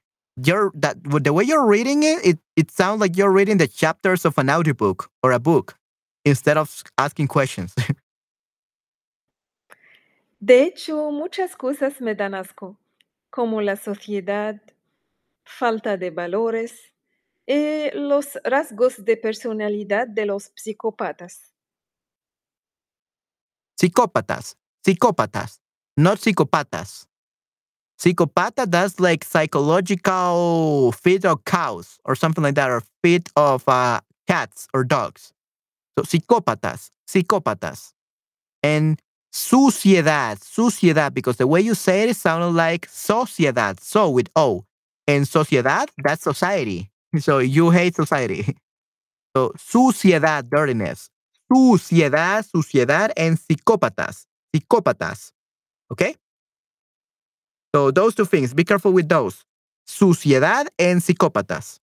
you're that with the way you're reading it, it, it sounds like you're reading the chapters of an audiobook or a book instead of asking questions. De hecho, muchas cosas me dan asco, como la sociedad, falta de valores y los rasgos de personalidad de los psicópatas. Psicópatas. Psicópatas. Not psicopatas. Psychopata, that's like psychological feet of cows or something like that, or feet of uh, cats or dogs. So, psicópatas, psicópatas. And suciedad, suciedad, because the way you say it, it sounded like sociedad, so with O. And sociedad, that's society. So you hate society. So suciedad, dirtiness. Suciedad, suciedad, and psicópatas, psicópatas. Okay? So those two things, be careful with those. Suciedad and psicópatas.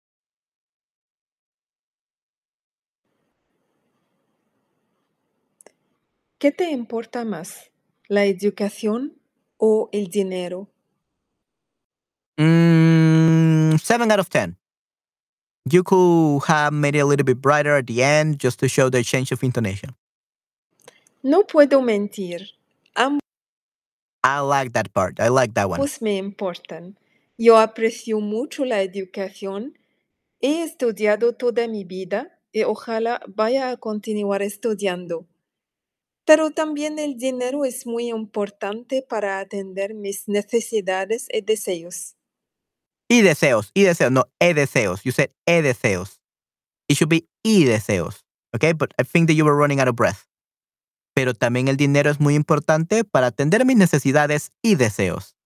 ¿Qué te importa más, la educación o el dinero? Mm, seven out of ten. You could have made it a little bit brighter at the end just to show the change of intonation. No puedo mentir, ambos I like that part. I like that one. me importan. Yo aprecio mucho la educación. He estudiado toda mi vida y ojalá vaya a continuar estudiando. Pero también el dinero es muy importante para atender mis necesidades y deseos. Y deseos, y deseos, no, e deseos. You said e deseos. It should be y deseos. Okay, but I think that you were running out of breath. Pero también el dinero es muy importante para atender mis necesidades y deseos.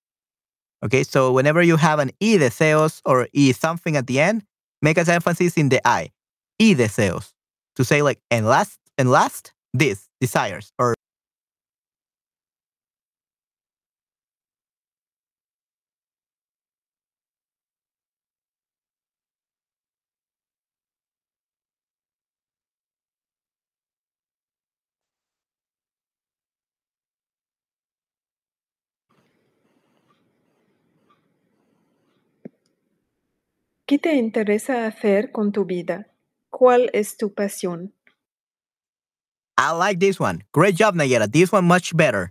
Okay, so whenever you have an y deseos or y something at the end, make an emphasis in the I. Y deseos. To say like, and last, and last, this, desires, or ¿Qué te interesa hacer con tu vida? ¿Cuál es tu pasión? I like this one. Great job, Nayera. This one much better.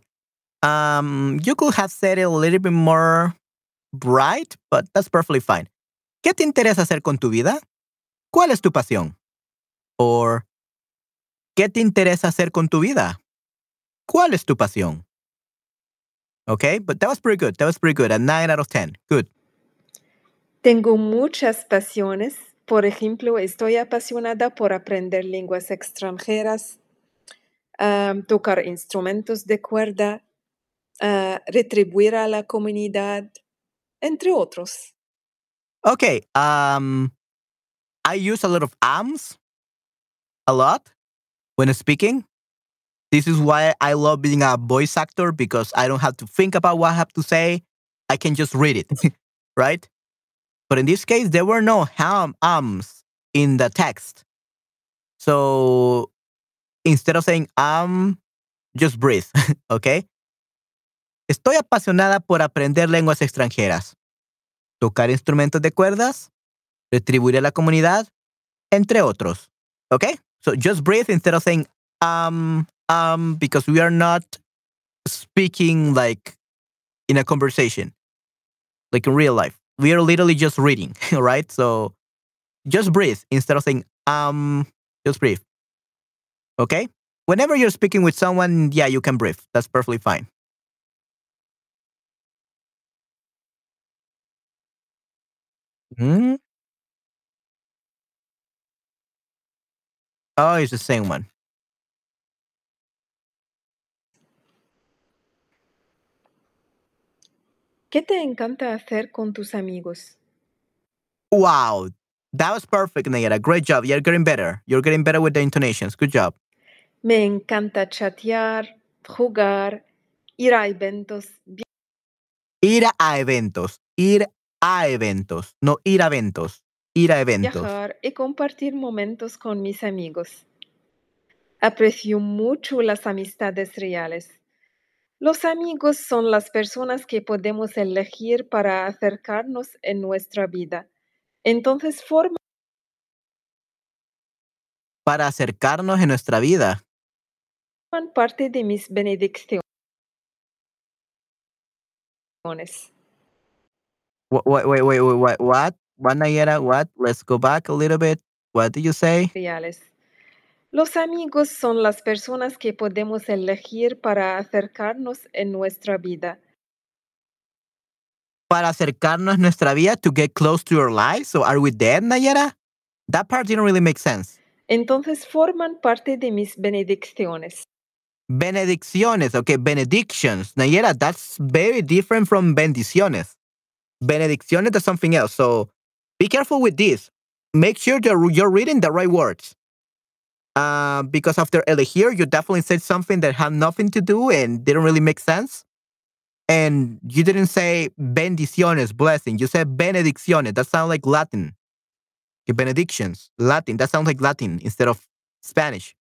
Um, you could have said it a little bit more bright, but that's perfectly fine. ¿Qué te interesa hacer con tu vida? ¿Cuál es tu pasión? Or, ¿qué te interesa hacer con tu vida? ¿Cuál es tu pasión? Okay, but that was pretty good. That was pretty good. A 9 out of 10. Good. Tengo muchas pasiones. Por ejemplo, estoy apasionada por aprender lenguas extranjeras, am, tocar instrumentos de cuerda, ah, retribuir a la comunidad, entre otros. Okay, um, I use a lot of ams a lot when speaking. This is why I love being a voice actor because I don't have to think about what I have to say. I can just read it, right? But in this case, there were no ham ums in the text. So instead of saying um, just breathe, okay? Estoy apasionada por aprender lenguas extranjeras, tocar instrumentos de cuerdas, retribuir a la comunidad, entre otros. Okay? So just breathe instead of saying um, um, because we are not speaking like in a conversation, like in real life. We are literally just reading, right? So just breathe instead of saying um, just breathe. Okay? Whenever you're speaking with someone, yeah, you can breathe. That's perfectly fine. Hmm? Oh, it's the same one. ¿Qué te encanta hacer con tus amigos? Wow. That was perfect, Nayara. Great job. You're getting better. You're getting better with the intonations. Good job. Me encanta chatear, jugar, ir a eventos, Ir a eventos. Ir a eventos. No ir a eventos. Ir a eventos. viajar y compartir momentos con mis amigos. Aprecio mucho las amistades reales. Los amigos son las personas que podemos elegir para acercarnos en nuestra vida. Entonces forman Para acercarnos en nuestra vida. parte de mis benedicciones. Wait, wait, wait, wait, what? What? What, Nayara? What? Let's go back a little bit. What did you say? reales. Los amigos son las personas que podemos elegir para acercarnos en nuestra vida. Para acercarnos nuestra vida, to get close to your life. So are we dead, Nayara? That part didn't really make sense. Entonces forman parte de mis benedicciones. Benedicciones, okay, benedictions. Nayara, that's very different from bendiciones. Benedicciones is something else. So be careful with this. Make sure you're reading the right words. Uh, because after elegir, you definitely said something that had nothing to do and didn't really make sense. And you didn't say bendiciones, blessing. You said benedicciones. That sounds like Latin. Benedictions, Latin. That sounds like Latin instead of Spanish.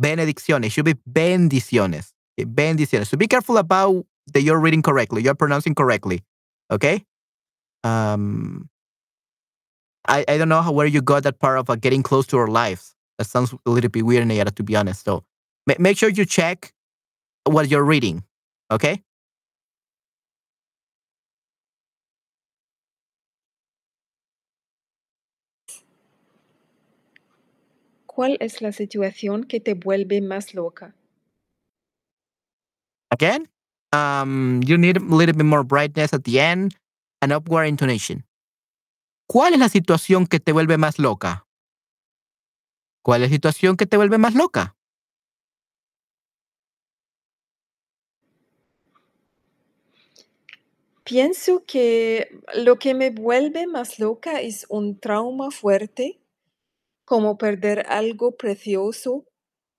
Benedicciones should be bendiciones. Okay, bendiciones. So be careful about that you're reading correctly. You're pronouncing correctly. Okay. Um, I, I don't know how, where you got that part of uh, getting close to our lives. That sounds a little bit weird, Nayara, to be honest. So ma- make sure you check what you're reading. Okay. ¿Cuál es la situación que te vuelve más loca? Again, um, you need a little bit more brightness at the end and upward intonation. ¿Cuál es la situación que te vuelve más loca? ¿Cuál es la situación que te vuelve más loca? Pienso que lo que me vuelve más loca es un trauma fuerte, como perder algo precioso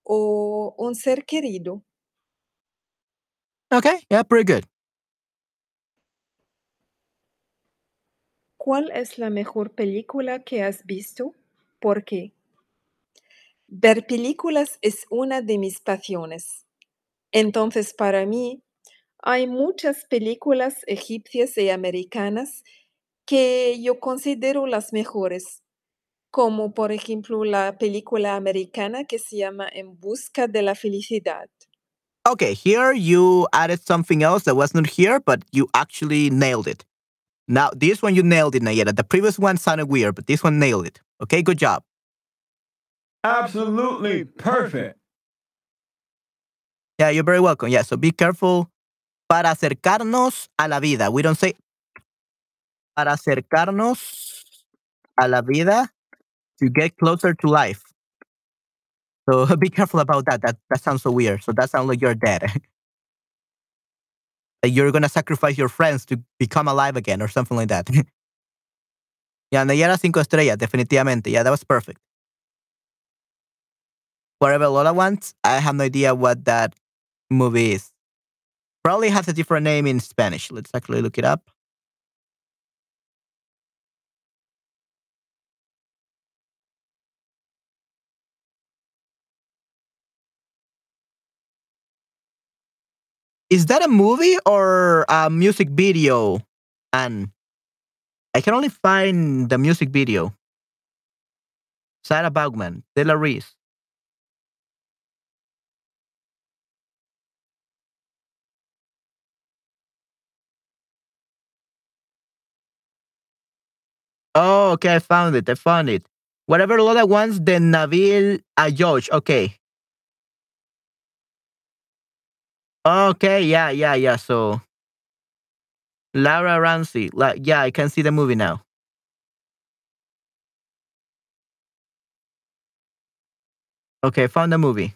o un ser querido. Okay, yeah, pretty good. ¿Cuál es la mejor película que has visto? ¿Por qué? Ver películas es una de mis pasiones. Entonces, para mí, hay muchas películas egipcias y americanas que yo considero las mejores, como por ejemplo la película americana que se llama En busca de la felicidad. Okay, here you added something else that was not here, but you actually nailed it. Now, this one you nailed it, Nayera. The previous one sounded weird, but this one nailed it. Okay, good job. Absolutely perfect. Yeah, you're very welcome. Yeah, so be careful. Para acercarnos a la vida. We don't say para acercarnos a la vida to get closer to life. So be careful about that. That that sounds so weird. So that sounds like you're dead. that you're gonna sacrifice your friends to become alive again or something like that. yeah, Nayara cinco estrellas, definitivamente. Yeah, that was perfect. Whatever Lola wants, I have no idea what that movie is. Probably has a different name in Spanish. Let's actually look it up. Is that a movie or a music video? And I can only find the music video. Sarah Baugman, De La Reese. Oh, okay, I found it. I found it. Whatever Lola wants, then Nabil Ayosh. Okay. Okay, yeah, yeah, yeah. So Laura Ramsey. Like, yeah, I can see the movie now. Okay, found the movie.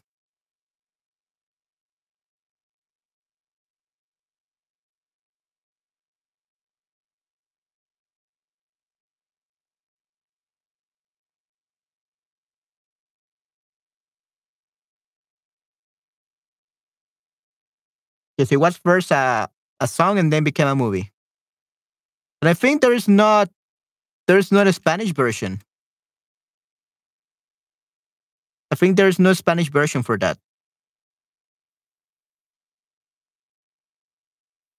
It was first a, a song and then became a movie. And I think there is not there is not a Spanish version. I think there is no Spanish version for that.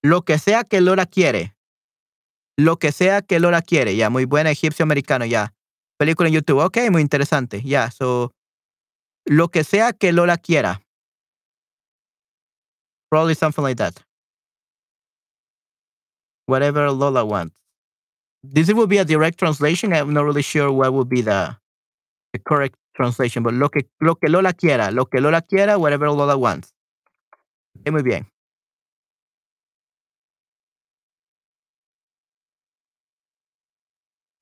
Lo que sea que Lola quiere. Lo que sea que Lola quiere. Ya, muy buena egipcio americano, ya. Película en YouTube. Ok, muy interesante. Ya, so. Lo que sea que Lola quiera. Probably something like that. Whatever Lola wants. This will be a direct translation. I'm not really sure what would be the, the correct translation, but lo que, lo que Lola quiera, lo que Lola quiera, whatever Lola wants. Okay, muy bien.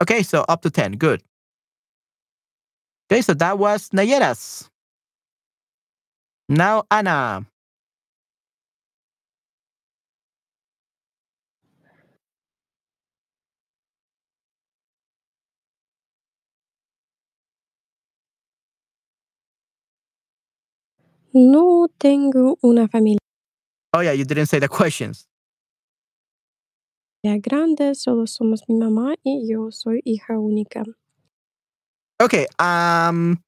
Okay, so up to 10. Good. Okay, so that was Nayeras. Now, Ana. No tengo una familia Oh, yeah, you didn't say the questions. grande, solo somos mi mamá y yo soy hija única. Okay, um,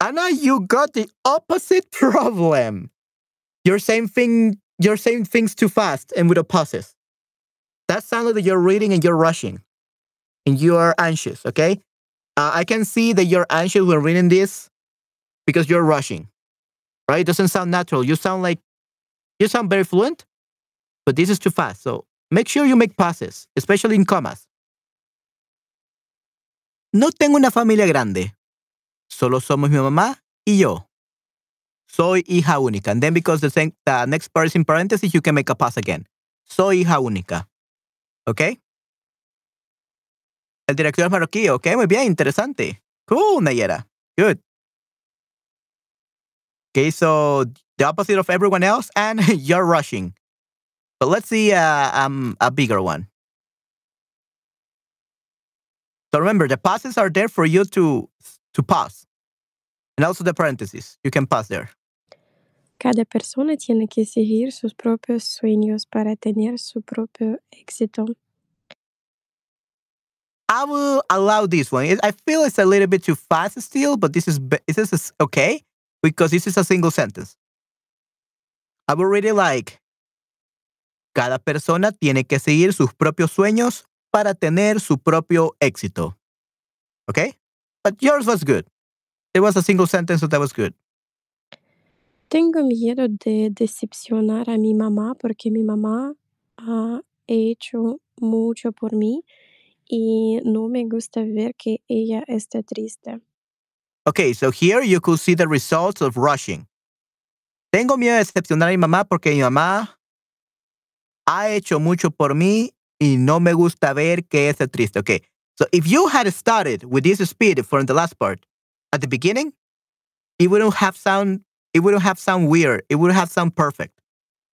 Anna, you got the opposite problem. You're saying thing, you're saying things too fast and with a pauses. That sounds like you're reading and you're rushing, and you are anxious. Okay, uh, I can see that you're anxious when reading this because you're rushing. Right? It doesn't sound natural. You sound like you sound very fluent, but this is too fast. So make sure you make pauses, especially in commas. No tengo una familia grande. Solo somos mi mamá y yo. Soy hija única. And then because the, same, the next part is in parentheses, you can make a pause again. Soy hija única. ¿Ok? El director es marroquí. Ok, muy bien, interesante. Cool, Nayera. Good. Okay, so the opposite of everyone else, and you're rushing. But let's see uh, um, a bigger one. So remember, the pauses are there for you to to pause, and also the parentheses. You can pause there. Cada persona tiene que seguir sus propios sueños para tener su propio éxito. I will allow this one. I feel it's a little bit too fast still, but this is this is okay because this is a single sentence. I will read it like cada persona tiene que seguir sus propios sueños para tener su propio éxito. Okay? But yours was good. It was a single sentence, so that was good. Tengo miedo de decepcionar a mi mamá porque mi mamá ha hecho mucho por mí y no me gusta ver que ella esté triste. Okay, so here you could see the results of rushing. Tengo miedo de decepcionar a mi mamá porque mi mamá ha hecho mucho por mí y no me gusta ver que es triste. Okay, so if you had started with this speed from the last part at the beginning, it wouldn't have sound it wouldn't have sound weird. It would have sound perfect.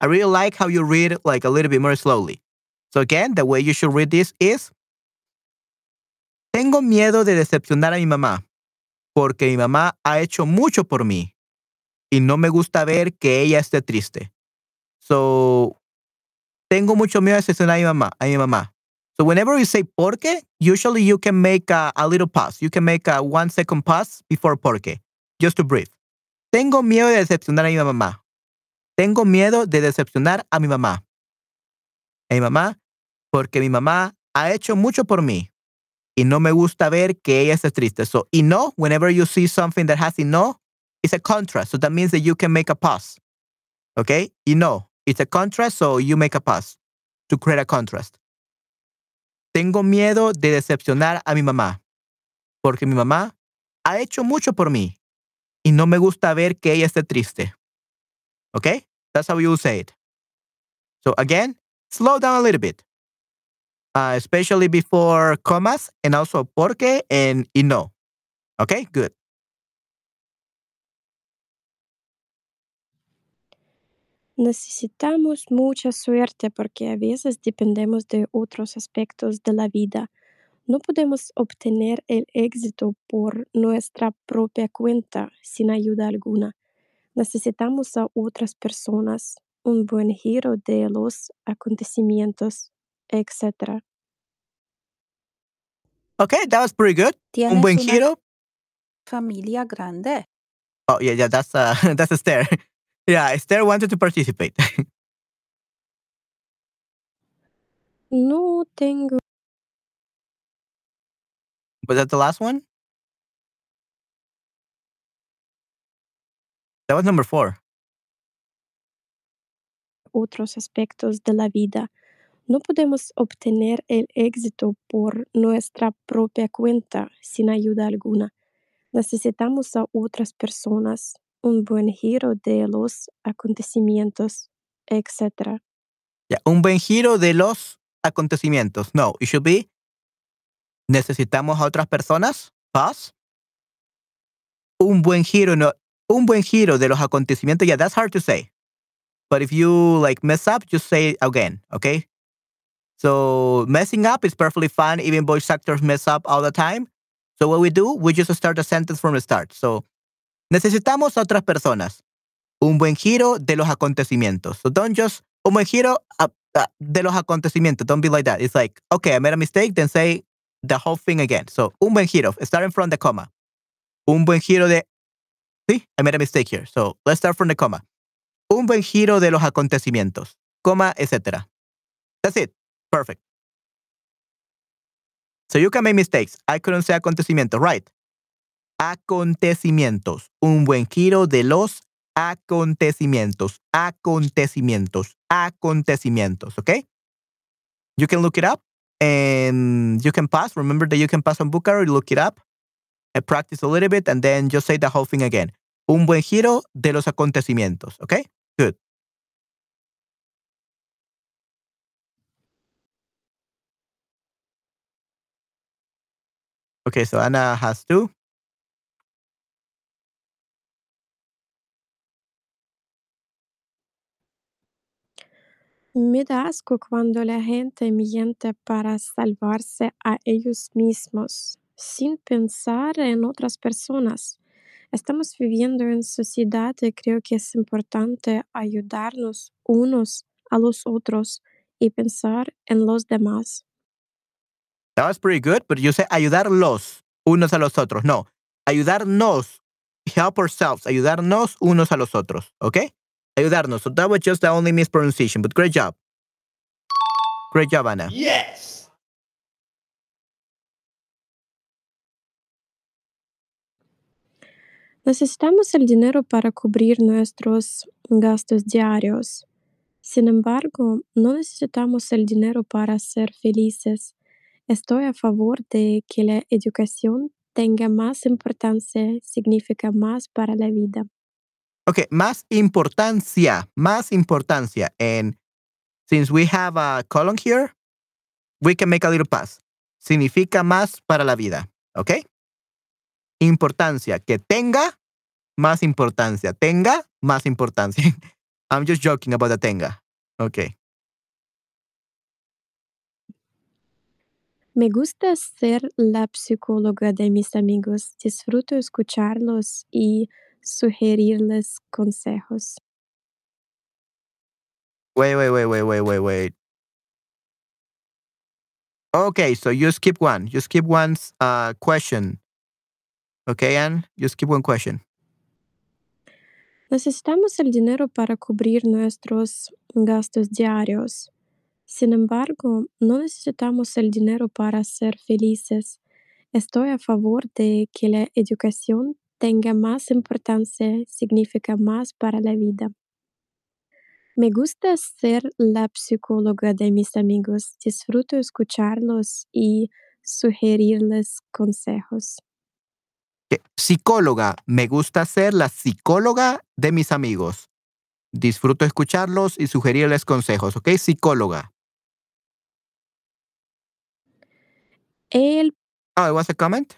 I really like how you read like a little bit more slowly. So again, the way you should read this is Tengo miedo de decepcionar a mi mamá porque mi mamá ha hecho mucho por mí y no me gusta ver que ella esté triste. So, tengo mucho miedo de decepcionar a mi mamá. A mi mamá. So, whenever you say porque, usually you can make a, a little pause. You can make a one second pause before porque, just to breathe. Tengo miedo de decepcionar a mi mamá. Tengo miedo de decepcionar a mi mamá. A mi mamá, porque mi mamá ha hecho mucho por mí y no me gusta ver que ella esté triste. So, y no, whenever you see something that has y no, it's a contrast. So that means that you can make a pause. Okay? Y no, it's a contrast, so you make a pause to create a contrast. Tengo miedo de decepcionar a mi mamá, porque mi mamá ha hecho mucho por mí y no me gusta ver que ella esté triste. Okay? That's how you say it. So again, slow down a little bit uh, especially before commas and also porque and no. Okay, good. Necesitamos mucha suerte porque a veces dependemos de otros aspectos de la vida. No podemos obtener el éxito por nuestra propia cuenta sin ayuda alguna. Necesitamos a otras personas, un buen giro de los acontecimientos, etc. Okay, that was pretty good. Un buen una giro. familia grande? Oh yeah, yeah, that's uh that's Esther. Yeah, Esther wanted to participate. No tengo Was that the last one? That was number four. otros aspectos de la vida. No podemos obtener el éxito por nuestra propia cuenta sin ayuda alguna. Necesitamos a otras personas, un buen giro de los acontecimientos, etc. Yeah, un buen giro de los acontecimientos. No, it should be necesitamos a otras personas. Pause. Un buen giro, no, un buen giro de los acontecimientos. Yeah, that's hard to say. But if you like mess up, just say it again, okay? So messing up is perfectly fine. Even voice actors mess up all the time. So what we do, we just start the sentence from the start. So necesitamos otras personas. Un buen giro de los acontecimientos. So don't just un buen giro uh, uh, de los acontecimientos. Don't be like that. It's like, okay, I made a mistake, then say the whole thing again. So un buen giro, starting from the comma. Un buen giro de. See, I made a mistake here. So let's start from the comma. Un buen giro de los acontecimientos, coma, etc. That's it. Perfect. So you can make mistakes. I couldn't say acontecimientos, right? Acontecimientos. Un buen giro de los acontecimientos. Acontecimientos. Acontecimientos. Okay? You can look it up and you can pass. Remember that you can pass on Bookaro, look it up and practice a little bit and then just say the whole thing again. Un buen giro de los acontecimientos. Okay? Good. Okay, so Anna has two. Me da asco cuando la gente miente para salvarse a ellos mismos, sin pensar en otras personas. Estamos viviendo en sociedad y creo que es importante ayudarnos unos a los otros y pensar en los demás. That was pretty good, but you say ayudarlos unos a los otros. No, ayudarnos, help ourselves, ayudarnos unos a los otros, okay? Ayudarnos. So that was just the only mispronunciation, but great job. Great job, Anna. Yes. Necesitamos el dinero para cubrir nuestros gastos diarios. Sin embargo, no necesitamos el dinero para ser felices. Estoy a favor de que la educación tenga más importancia, significa más para la vida. Okay, más importancia, más importancia. And since we have a colon here, we can make a little pass. Significa más para la vida, okay? Importancia, que tenga más importancia. Tenga más importancia. I'm just joking about the tenga. Okay. Me gusta ser la psicóloga de mis amigos. Disfruto escucharlos y sugerirles consejos. Wait, wait, wait, wait, wait, wait, wait. Okay, so you skip one. You skip one uh, question. Okay, Anne? You skip one question. Necesitamos el dinero para cubrir nuestros gastos diarios. Sin embargo, no necesitamos el dinero para ser felices. Estoy a favor de que la educación tenga más importancia, significa más para la vida. Me gusta ser la psicóloga de mis amigos. Disfruto escucharlos y sugerirles consejos. Que- Psicóloga. Me gusta ser la psicóloga de mis amigos. Disfruto escucharlos y sugerirles consejos, ¿ok? Psicóloga. El Oh, it was a comment?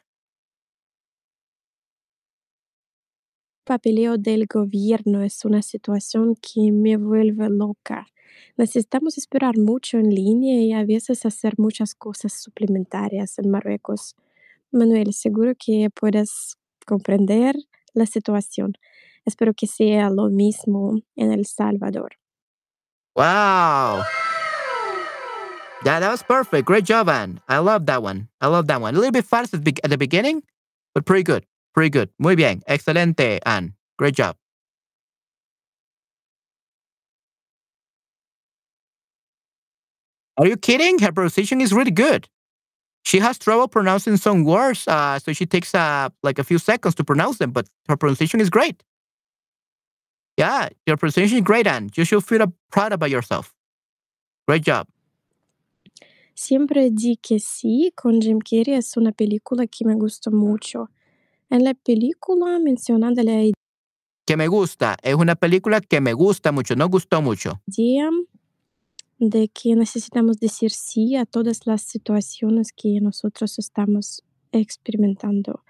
papeleo del gobierno es una situación que me vuelve loca. Necesitamos esperar mucho en línea y a veces hacer muchas cosas suplementarias en Marruecos. Manuel, seguro que puedes comprender la situación. Espero que sea lo mismo en El Salvador. Wow. Yeah, that was perfect. Great job, Anne. I love that one. I love that one. A little bit fast at the, beginning, but pretty good. Pretty good. Muy bien. Excelente, Anne. Great job. Are you kidding? Her pronunciation is really good. She has trouble pronouncing some words, uh, so she takes uh, like a few seconds to pronounce them, but her pronunciation is great. Yeah, your pronunciation is great, Anne. You should feel proud about yourself. Great job. Siempre di que sí con Jim Carrey es una película que me gustó mucho. En la película mencionan la Que me gusta. Es una película que me gusta mucho, no gustó mucho. idea de que necesitamos decir sí a todas las situaciones que nosotros estamos experimentando.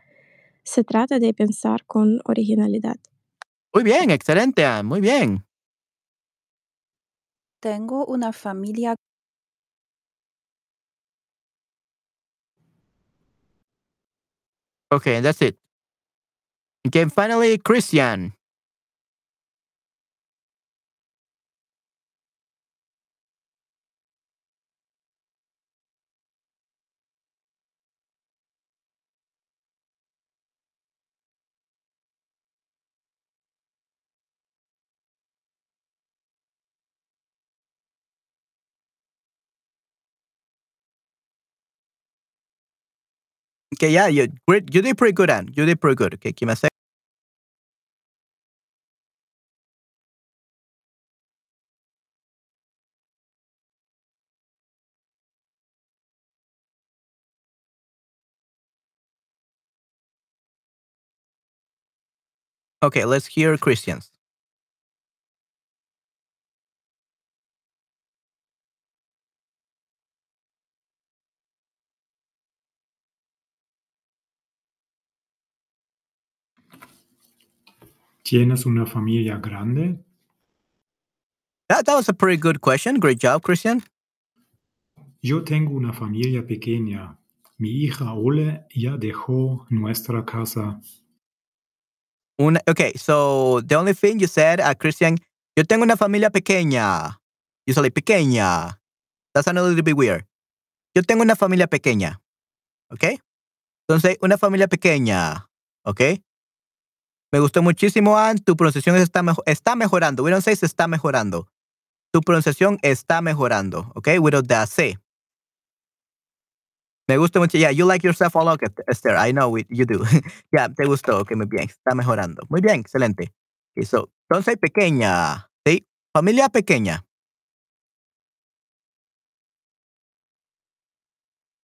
Se trata de pensar con originalidad. Muy bien, excelente, muy bien. Tengo una familia Okay, that's it. Okay, finally, Christian. Okay, yeah, you. You did pretty good, Anne. You did pretty good. Okay, give me a sec. Okay, let's hear Christians. ¿Tienes una familia grande? That, that was a pretty good question. Great job, Christian. Yo tengo una familia pequeña. Mi hija Ole ya dejó nuestra casa. Una, okay, so the only thing you said, uh, Christian, yo tengo una familia pequeña. You said pequeña. That's a little bit weird. Yo tengo una familia pequeña. Okay? Entonces, una familia pequeña. Okay? Me gustó muchísimo, Ann. Tu pronunciación está, mejo- está mejorando. We don't say se está mejorando. Tu pronunciación está mejorando. Okay? Without the C. Me gusta mucho. Yeah, you like yourself a lot, Esther. I know it, you do. yeah, te gustó. Ok, muy bien. Está mejorando. Muy bien, excelente. Okay, entonces, pequeña. ¿Sí? Familia pequeña.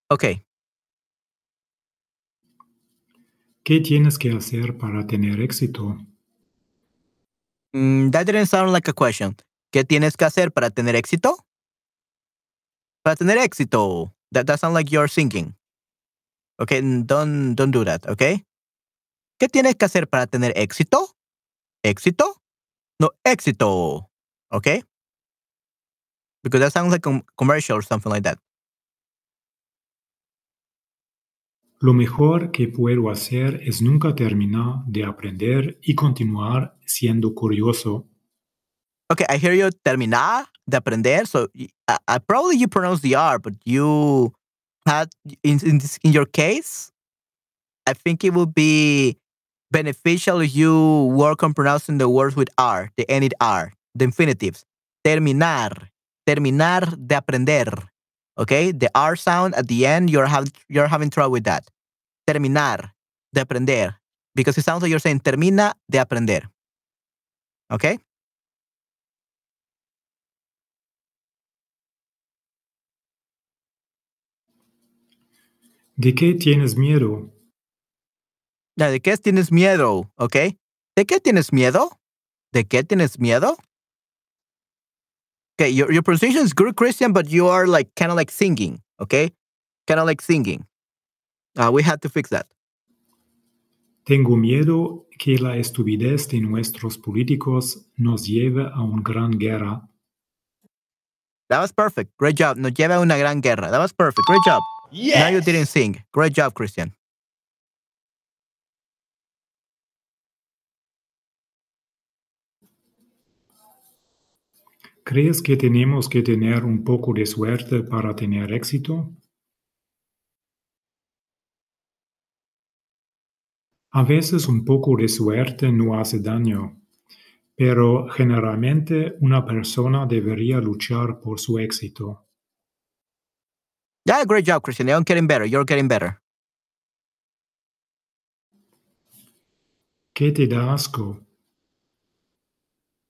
Ok. ¿Qué tienes que hacer para tener éxito? Mm, that didn't sound like a question. ¿Qué tienes que hacer para tener éxito? Para tener éxito. That, that sounds like you're singing. Okay, don't, don't do that, okay? ¿Qué tienes que hacer para tener éxito? ¿Éxito? No, éxito. Okay? Because that sounds like a commercial or something like that. Lo mejor que puedo hacer es nunca terminar de aprender y continuar siendo curioso. Okay, I hear you terminar de aprender. So I, I probably you pronounce the R, but you had in in, this, in your case, I think it would be beneficial if you work on pronouncing the words with R, the ended R, the infinitives. Terminar, terminar de aprender. Okay, the R sound at the end, you're having you're having trouble with that. Terminar de aprender, because it sounds like you're saying termina de aprender. Okay. ¿De qué tienes miedo? ¿De qué tienes miedo? ¿Ok? ¿De qué tienes miedo? ¿De qué tienes miedo? Okay, your, your pronunciation is good, Christian, but you are like kind of like singing, okay? Kind of like singing. Uh, we had to fix that. Tengo miedo que la estupidez de nuestros políticos nos lleve a una gran guerra. That was perfect. Great job. Nos lleva a una gran guerra. That was perfect. Great job. Now you didn't sing. Great job, Christian. ¿Crees que tenemos que tener un poco de suerte para tener éxito? A veces un poco de suerte no hace daño, pero generalmente una persona debería luchar por su éxito. Yeah, great job, Christian. You're getting better. You're getting better. ¿Qué te da asco?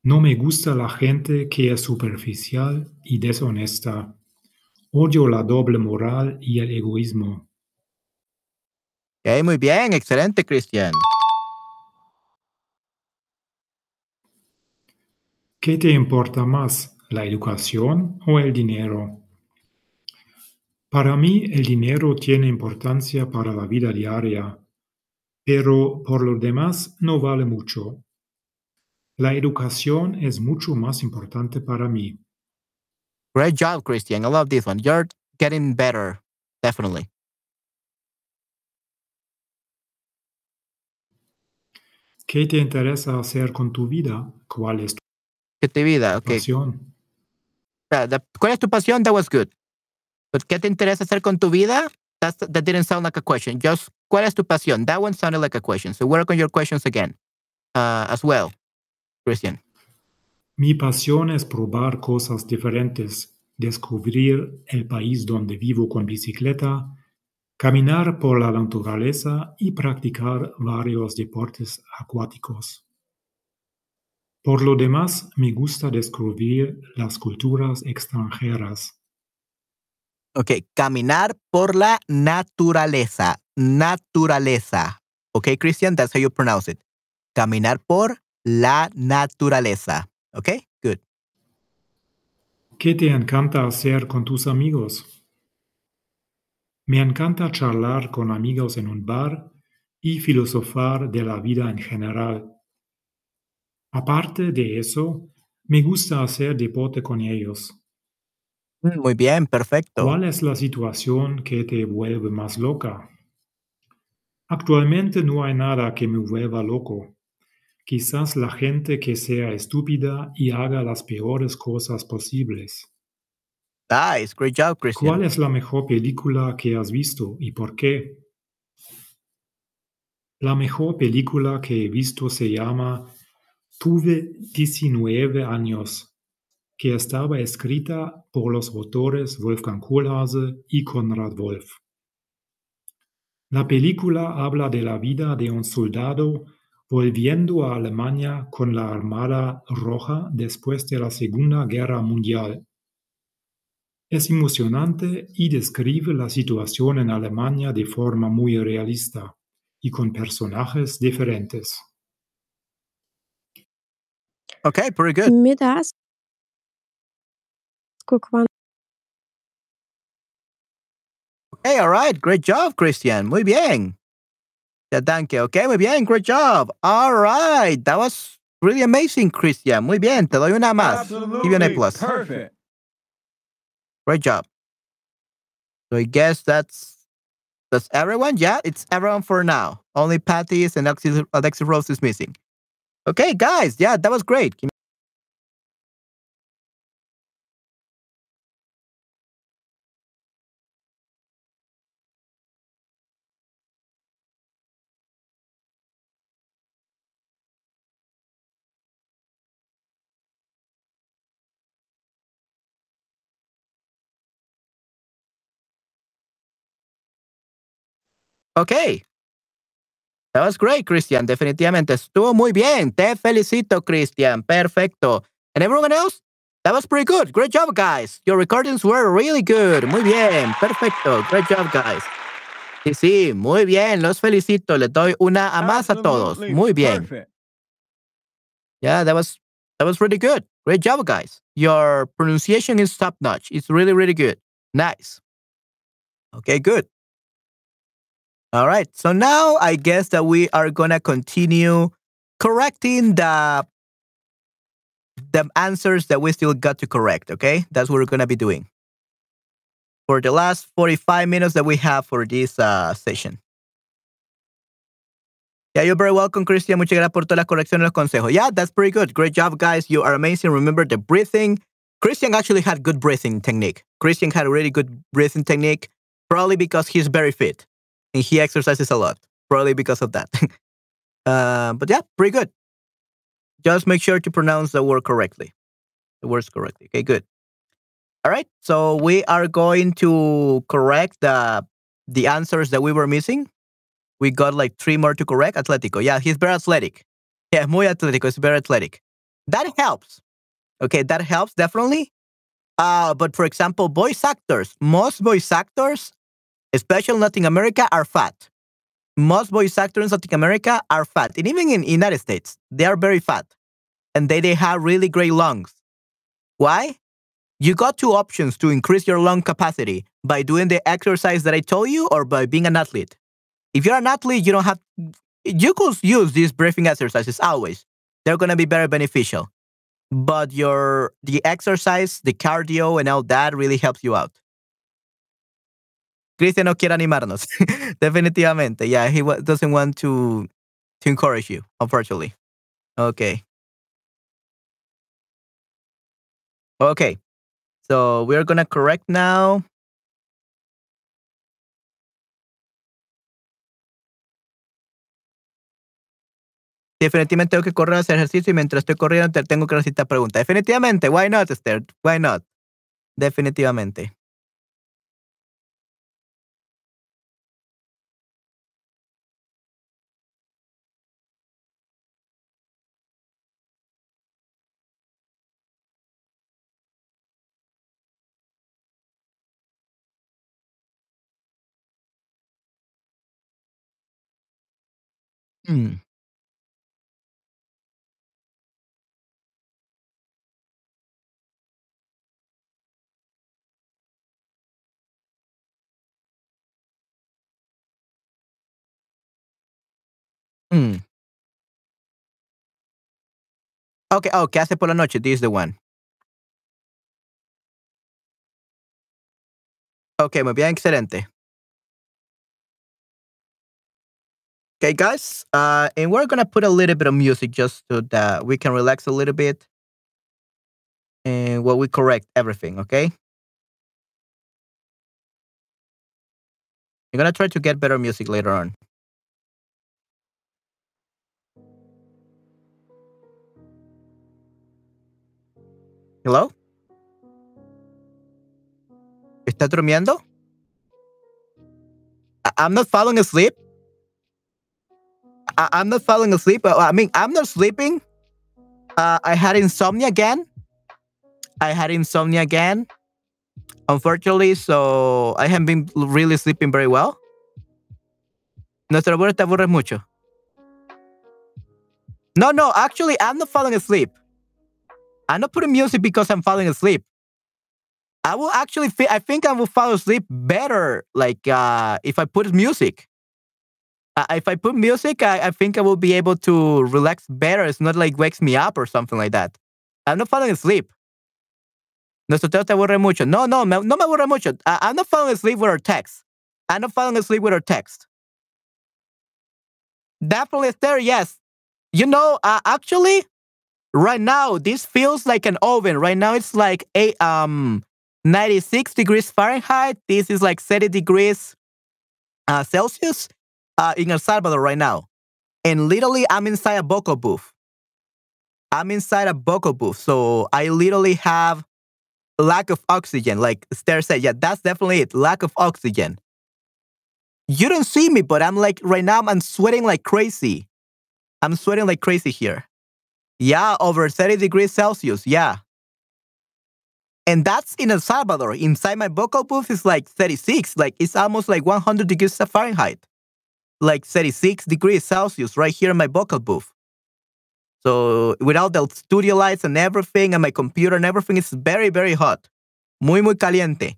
No me gusta la gente que es superficial y deshonesta. Odio la doble moral y el egoísmo. Ok, muy bien, excelente, Christian. ¿Qué te importa más, la educación o el dinero? Para mí el dinero tiene importancia para la vida diaria, pero por lo demás no vale mucho. La educación es mucho más importante para mí. Great job, Christian. I love this one. You're getting better, definitely. ¿Qué te interesa hacer con tu vida? ¿Cuál es tu ¿Qué te vida? Okay. pasión? ¿Cuál es tu pasión? That was good. But ¿qué te interesa hacer con tu vida? That's, that didn't sound like a question. Just, ¿cuál es tu pasión? That one sounded like a question. So work on your questions again uh, as well, Christian. Mi pasión es probar cosas diferentes, descubrir el país donde vivo con bicicleta, caminar por la naturaleza y practicar varios deportes acuáticos. Por lo demás, me gusta descubrir las culturas extranjeras. Ok, caminar por la naturaleza. Naturaleza. Ok, Christian, that's how you pronounce it. Caminar por la naturaleza. Ok, good. ¿Qué te encanta hacer con tus amigos? Me encanta charlar con amigos en un bar y filosofar de la vida en general. Aparte de eso, me gusta hacer deporte con ellos. Mm, Muy bien, perfecto. ¿Cuál es la situación que te vuelve más loca? Actualmente no hay nada que me vuelva loco. Quizás la gente que sea estúpida y haga las peores cosas posibles. Christian. ¿Cuál es la mejor película que has visto y por qué? La mejor película que he visto se llama Tuve 19 años, que estaba escrita por los autores Wolfgang Kohlhase y Konrad Wolf. La película habla de la vida de un soldado volviendo a Alemania con la Armada Roja después de la Segunda Guerra Mundial. Es emocionante y describe la situación en Alemania de forma muy realista y con personajes diferentes. Okay, pretty good. Me da asco cuando Hey, all right, great job, Christian. Muy bien. Ya, danke. Okay, muy bien, great job. All right, that was really amazing, Christian. Muy bien, te doy una más. Give you an A Absolutely plus. perfect. Great job. So I guess that's that's everyone. Yeah, it's everyone for now. Only Patty's and Alexis, Alexis Rose is missing. Okay, guys. Yeah, that was great. Okay. That was great, Christian. Definitivamente estuvo muy bien. Te felicito, Christian. Perfecto. And everyone else? That was pretty good. Great job, guys. Your recordings were really good. Muy bien. Perfecto. Great job, guys. Sí, sí, muy bien. Los felicito. Les doy una a más a todos. Muy bien. perfect. Yeah, that was that was really good. Great job, guys. Your pronunciation is top notch. It's really, really good. Nice. Okay, good. All right. So now I guess that we are gonna continue correcting the the answers that we still got to correct. Okay, that's what we're gonna be doing for the last forty-five minutes that we have for this uh, session. Yeah, you're very welcome, Christian. Muchas gracias por todas las correcciones y los consejos. Yeah, that's pretty good. Great job, guys. You are amazing. Remember the breathing. Christian actually had good breathing technique. Christian had a really good breathing technique, probably because he's very fit and he exercises a lot. Probably because of that. uh, but yeah, pretty good. Just make sure to pronounce the word correctly. The words correctly. Okay, good. All right. So we are going to correct the the answers that we were missing we got like three more to correct. Atletico. Yeah, he's very athletic. Yeah, muy atletico. It's very athletic. That helps. Okay, that helps definitely. Uh, but for example, voice actors, most voice actors, especially in Latin America, are fat. most voice actors in Latin America are fat, and even in United States, they are very fat, and they they have really great lungs. Why? You got two options to increase your lung capacity by doing the exercise that I told you, or by being an athlete. If you're an athlete, you don't have you could use these breathing exercises always. They're gonna be very beneficial. But your the exercise, the cardio, and all that really helps you out. Cristian no quiere animarnos. Definitivamente. Yeah, he doesn't want to to encourage you, unfortunately. Okay. Okay. So we're gonna correct now. Definitivamente tengo que correr a hacer ejercicio y mientras estoy corriendo te tengo que recitar preguntas. Definitivamente. Why not, Esther? Why not? Definitivamente. Mm. Mm. Okay, oh, ¿qué hace por la noche? This is the one. Okay, muy bien, excelente. Okay, guys, uh, and we're gonna put a little bit of music just so that we can relax a little bit, and while we correct everything. Okay. I'm gonna try to get better music later on. Hello? ¿Está durmiendo? I- I'm not falling asleep. I- I'm not falling asleep. I mean, I'm not sleeping. Uh, I had insomnia again. I had insomnia again. Unfortunately, so I haven't been really sleeping very well. Nuestro abuelo te aburre mucho. No, no, actually, I'm not falling asleep. I'm not putting music because I'm falling asleep. I will actually, I think I will fall asleep better, like uh, if I put music. If I put music, I, I think I will be able to relax better. It's not like wakes me up or something like that. I'm not falling asleep. Teo te aburre mucho. No, no, me, no me aburre mucho. I, I'm not falling asleep with our text. I'm not falling asleep with our text. Definitely, Esther, yes. You know, uh, actually, right now, this feels like an oven. Right now, it's like eight, um, 96 degrees Fahrenheit. This is like 30 degrees uh, Celsius uh, in El Salvador right now. And literally, I'm inside a vocal booth. I'm inside a vocal booth. So I literally have lack of oxygen. Like Esther said, yeah, that's definitely it. Lack of oxygen. You don't see me, but I'm like, right now, I'm sweating like crazy. I'm sweating like crazy here. Yeah, over 30 degrees Celsius. Yeah. And that's in El Salvador. Inside my vocal booth is like 36. Like it's almost like 100 degrees Fahrenheit. Like 36 degrees Celsius right here in my vocal booth. So without the studio lights and everything and my computer and everything, it's very, very hot. Muy, muy caliente.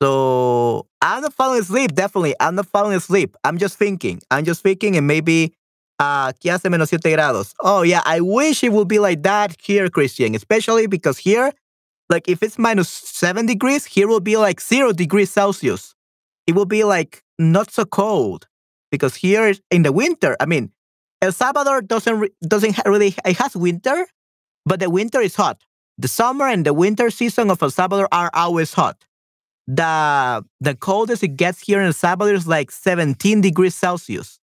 So I'm not falling asleep, definitely. I'm not falling asleep. I'm just thinking. I'm just thinking and maybe uh que hace menos siete grados. Oh yeah, I wish it would be like that here, Christian, especially because here, like if it's minus seven degrees, here will be like zero degrees Celsius. It will be like not so cold because here in the winter, I mean, El Salvador doesn't re- doesn't really it has winter, but the winter is hot. The summer and the winter season of El Salvador are always hot. The the coldest it gets here in El Salvador is like 17 degrees Celsius.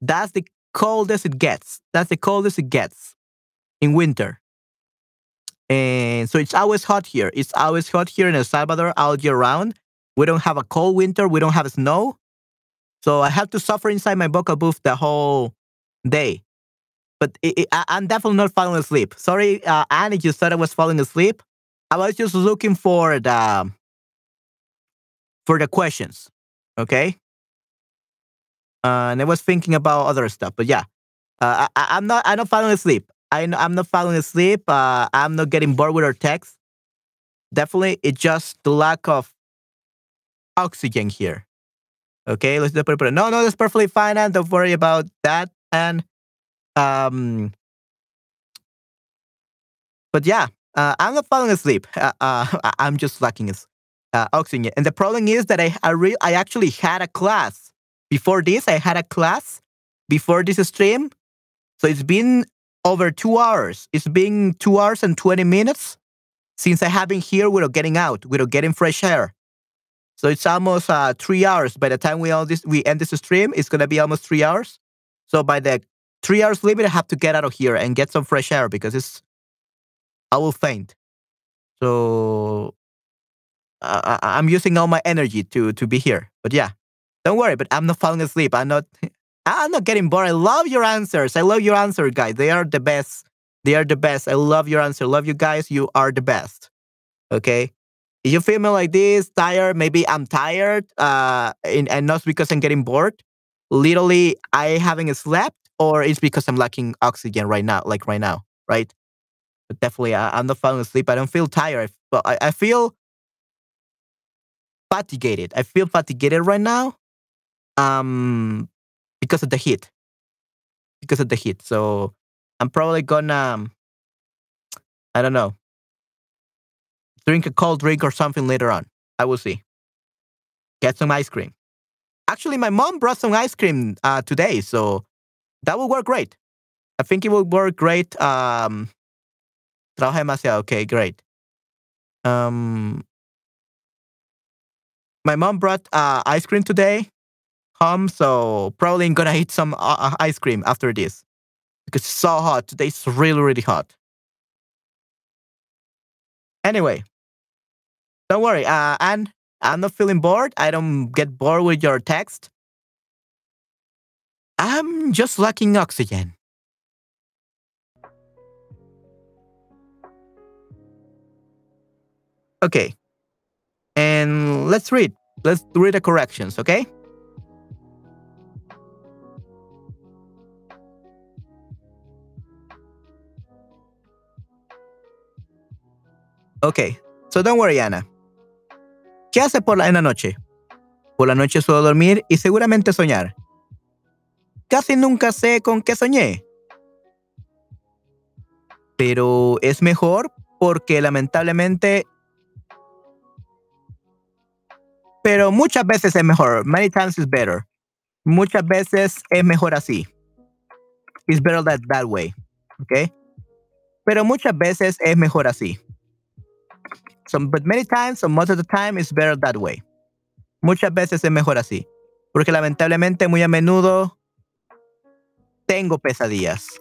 That's the coldest it gets. That's the coldest it gets in winter. And so it's always hot here. It's always hot here in El Salvador all year round. We don't have a cold winter. We don't have snow. So I have to suffer inside my vocal booth the whole day. But it, it, I, I'm definitely not falling asleep. Sorry, uh, Annie, you said I was falling asleep. I was just looking for the for the questions. Okay. Uh, and I was thinking about other stuff, but yeah, uh, I, I'm not. I'm not falling asleep. I, I'm not falling asleep. Uh, I'm not getting bored with our text. Definitely, it's just the lack of oxygen here. Okay, let's do it. No, no, that's perfectly fine, and don't worry about that. And um, but yeah, uh, I'm not falling asleep. Uh, uh, I'm just lacking uh, oxygen. And the problem is that I I, re- I actually had a class before this. I had a class before this stream, so it's been over two hours. It's been two hours and twenty minutes since I have been here without getting out, without getting fresh air. So it's almost uh, three hours. By the time we all this we end this stream, it's gonna be almost three hours. So by the three hours limit, I have to get out of here and get some fresh air because it's I will faint. So I, I'm using all my energy to to be here. But yeah, don't worry. But I'm not falling asleep. I'm not. I'm not getting bored. I love your answers. I love your answer, guys. They are the best. They are the best. I love your answer. Love you guys. You are the best. Okay. If you feel me like this, tired, maybe I'm tired, uh, and, and not because I'm getting bored. Literally, I haven't slept, or it's because I'm lacking oxygen right now, like right now, right? But definitely, I, I'm not falling asleep. I don't feel tired, but I, I feel fatigued. I feel fatigued right now, um, because of the heat. Because of the heat. So I'm probably gonna, I don't know, drink a cold drink or something later on. I will see. Get some ice cream. Actually, my mom brought some ice cream uh, today, so that will work great. I think it will work great. Um, trabaja demasiado. Okay, great. Um, my mom brought uh, ice cream today home, so probably I'm gonna eat some uh, uh, ice cream after this because it's so hot. Today's really, really hot. Anyway, don't worry. Uh, and I'm not feeling bored. I don't get bored with your text. I'm just lacking oxygen. Okay. And let's read. Let's read the corrections, okay? Okay. So don't worry, Ana. ¿Qué hace por la en la noche? Por la noche suelo dormir y seguramente soñar. Casi nunca sé con qué soñé. Pero es mejor porque lamentablemente... Pero muchas veces es mejor. Many times is better. Muchas veces es mejor así. It's better that, that way. ¿Ok? Pero muchas veces es mejor así. But many times, most of the time, it's better that way. Muchas veces es mejor así. Porque lamentablemente muy a menudo tengo pesadillas.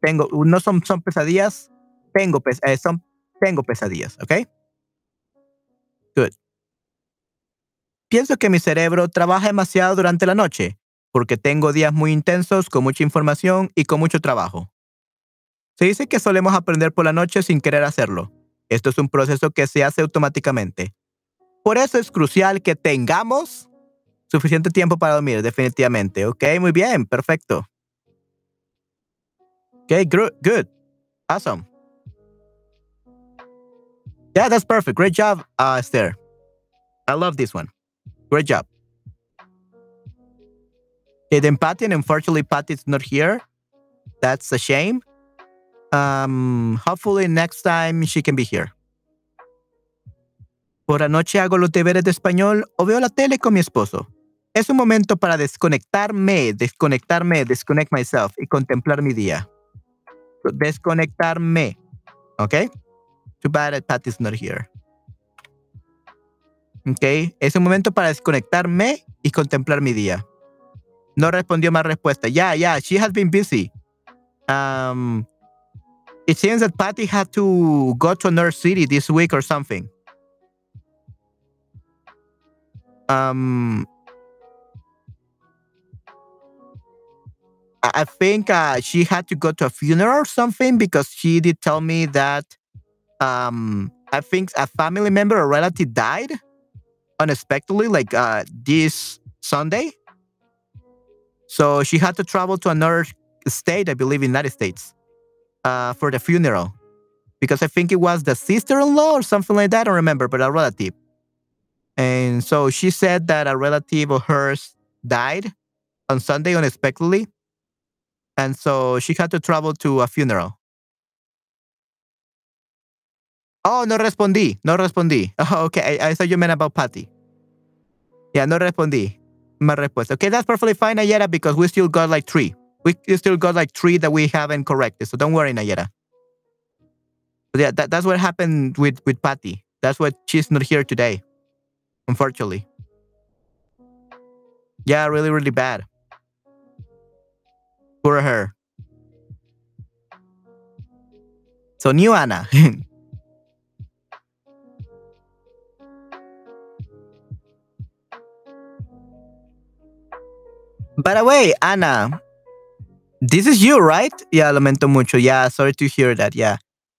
Tengo, no son, son pesadillas, tengo, pes eh, son, tengo pesadillas, ¿ok? Good. Pienso que mi cerebro trabaja demasiado durante la noche, porque tengo días muy intensos, con mucha información y con mucho trabajo. Se dice que solemos aprender por la noche sin querer hacerlo. Esto es un proceso que se hace automáticamente. Por eso es crucial que tengamos suficiente tiempo para dormir, definitivamente. Ok, muy bien, perfecto. Good, good. Awesome. Yeah, that's perfect. Great job, uh, Esther. I love this one. Great job. Okay, then Patty, and unfortunately, Patty's not here. That's a shame. Um, hopefully next time she can be here. Por la noche hago los deberes de español o veo la tele con mi esposo. Es un momento para desconectarme, desconectarme, disconnect myself y contemplar mi día. Desconectarme. ¿Ok? Too bad that Patty's not here. ¿Ok? Es un momento para desconectarme y contemplar mi día. No respondió más respuesta. Yeah, yeah, she has been busy. Um, it seems that Patty had to go to another city this week or something. Um, I think uh, she had to go to a funeral or something because she did tell me that um, I think a family member or relative died unexpectedly, like uh, this Sunday. So she had to travel to another state, I believe, United States, uh, for the funeral, because I think it was the sister-in-law or something like that. I don't remember, but a relative. And so she said that a relative of hers died on Sunday unexpectedly, and so she had to travel to a funeral. Oh, no respondí, no respondí. Oh, okay, I, I thought you meant about Patty. Yeah, no respondí. My respuesta. Okay, that's perfectly fine, Nayera, because we still got like three. We still got like three that we haven't corrected. So don't worry, Nayera. But yeah, that, that's what happened with, with Patty. That's why she's not here today, unfortunately. Yeah, really, really bad. Poor her. So new Anna. By the way, Anna, this is you, right? Yeah, lamento mucho. Yeah, sorry to hear that. Yeah.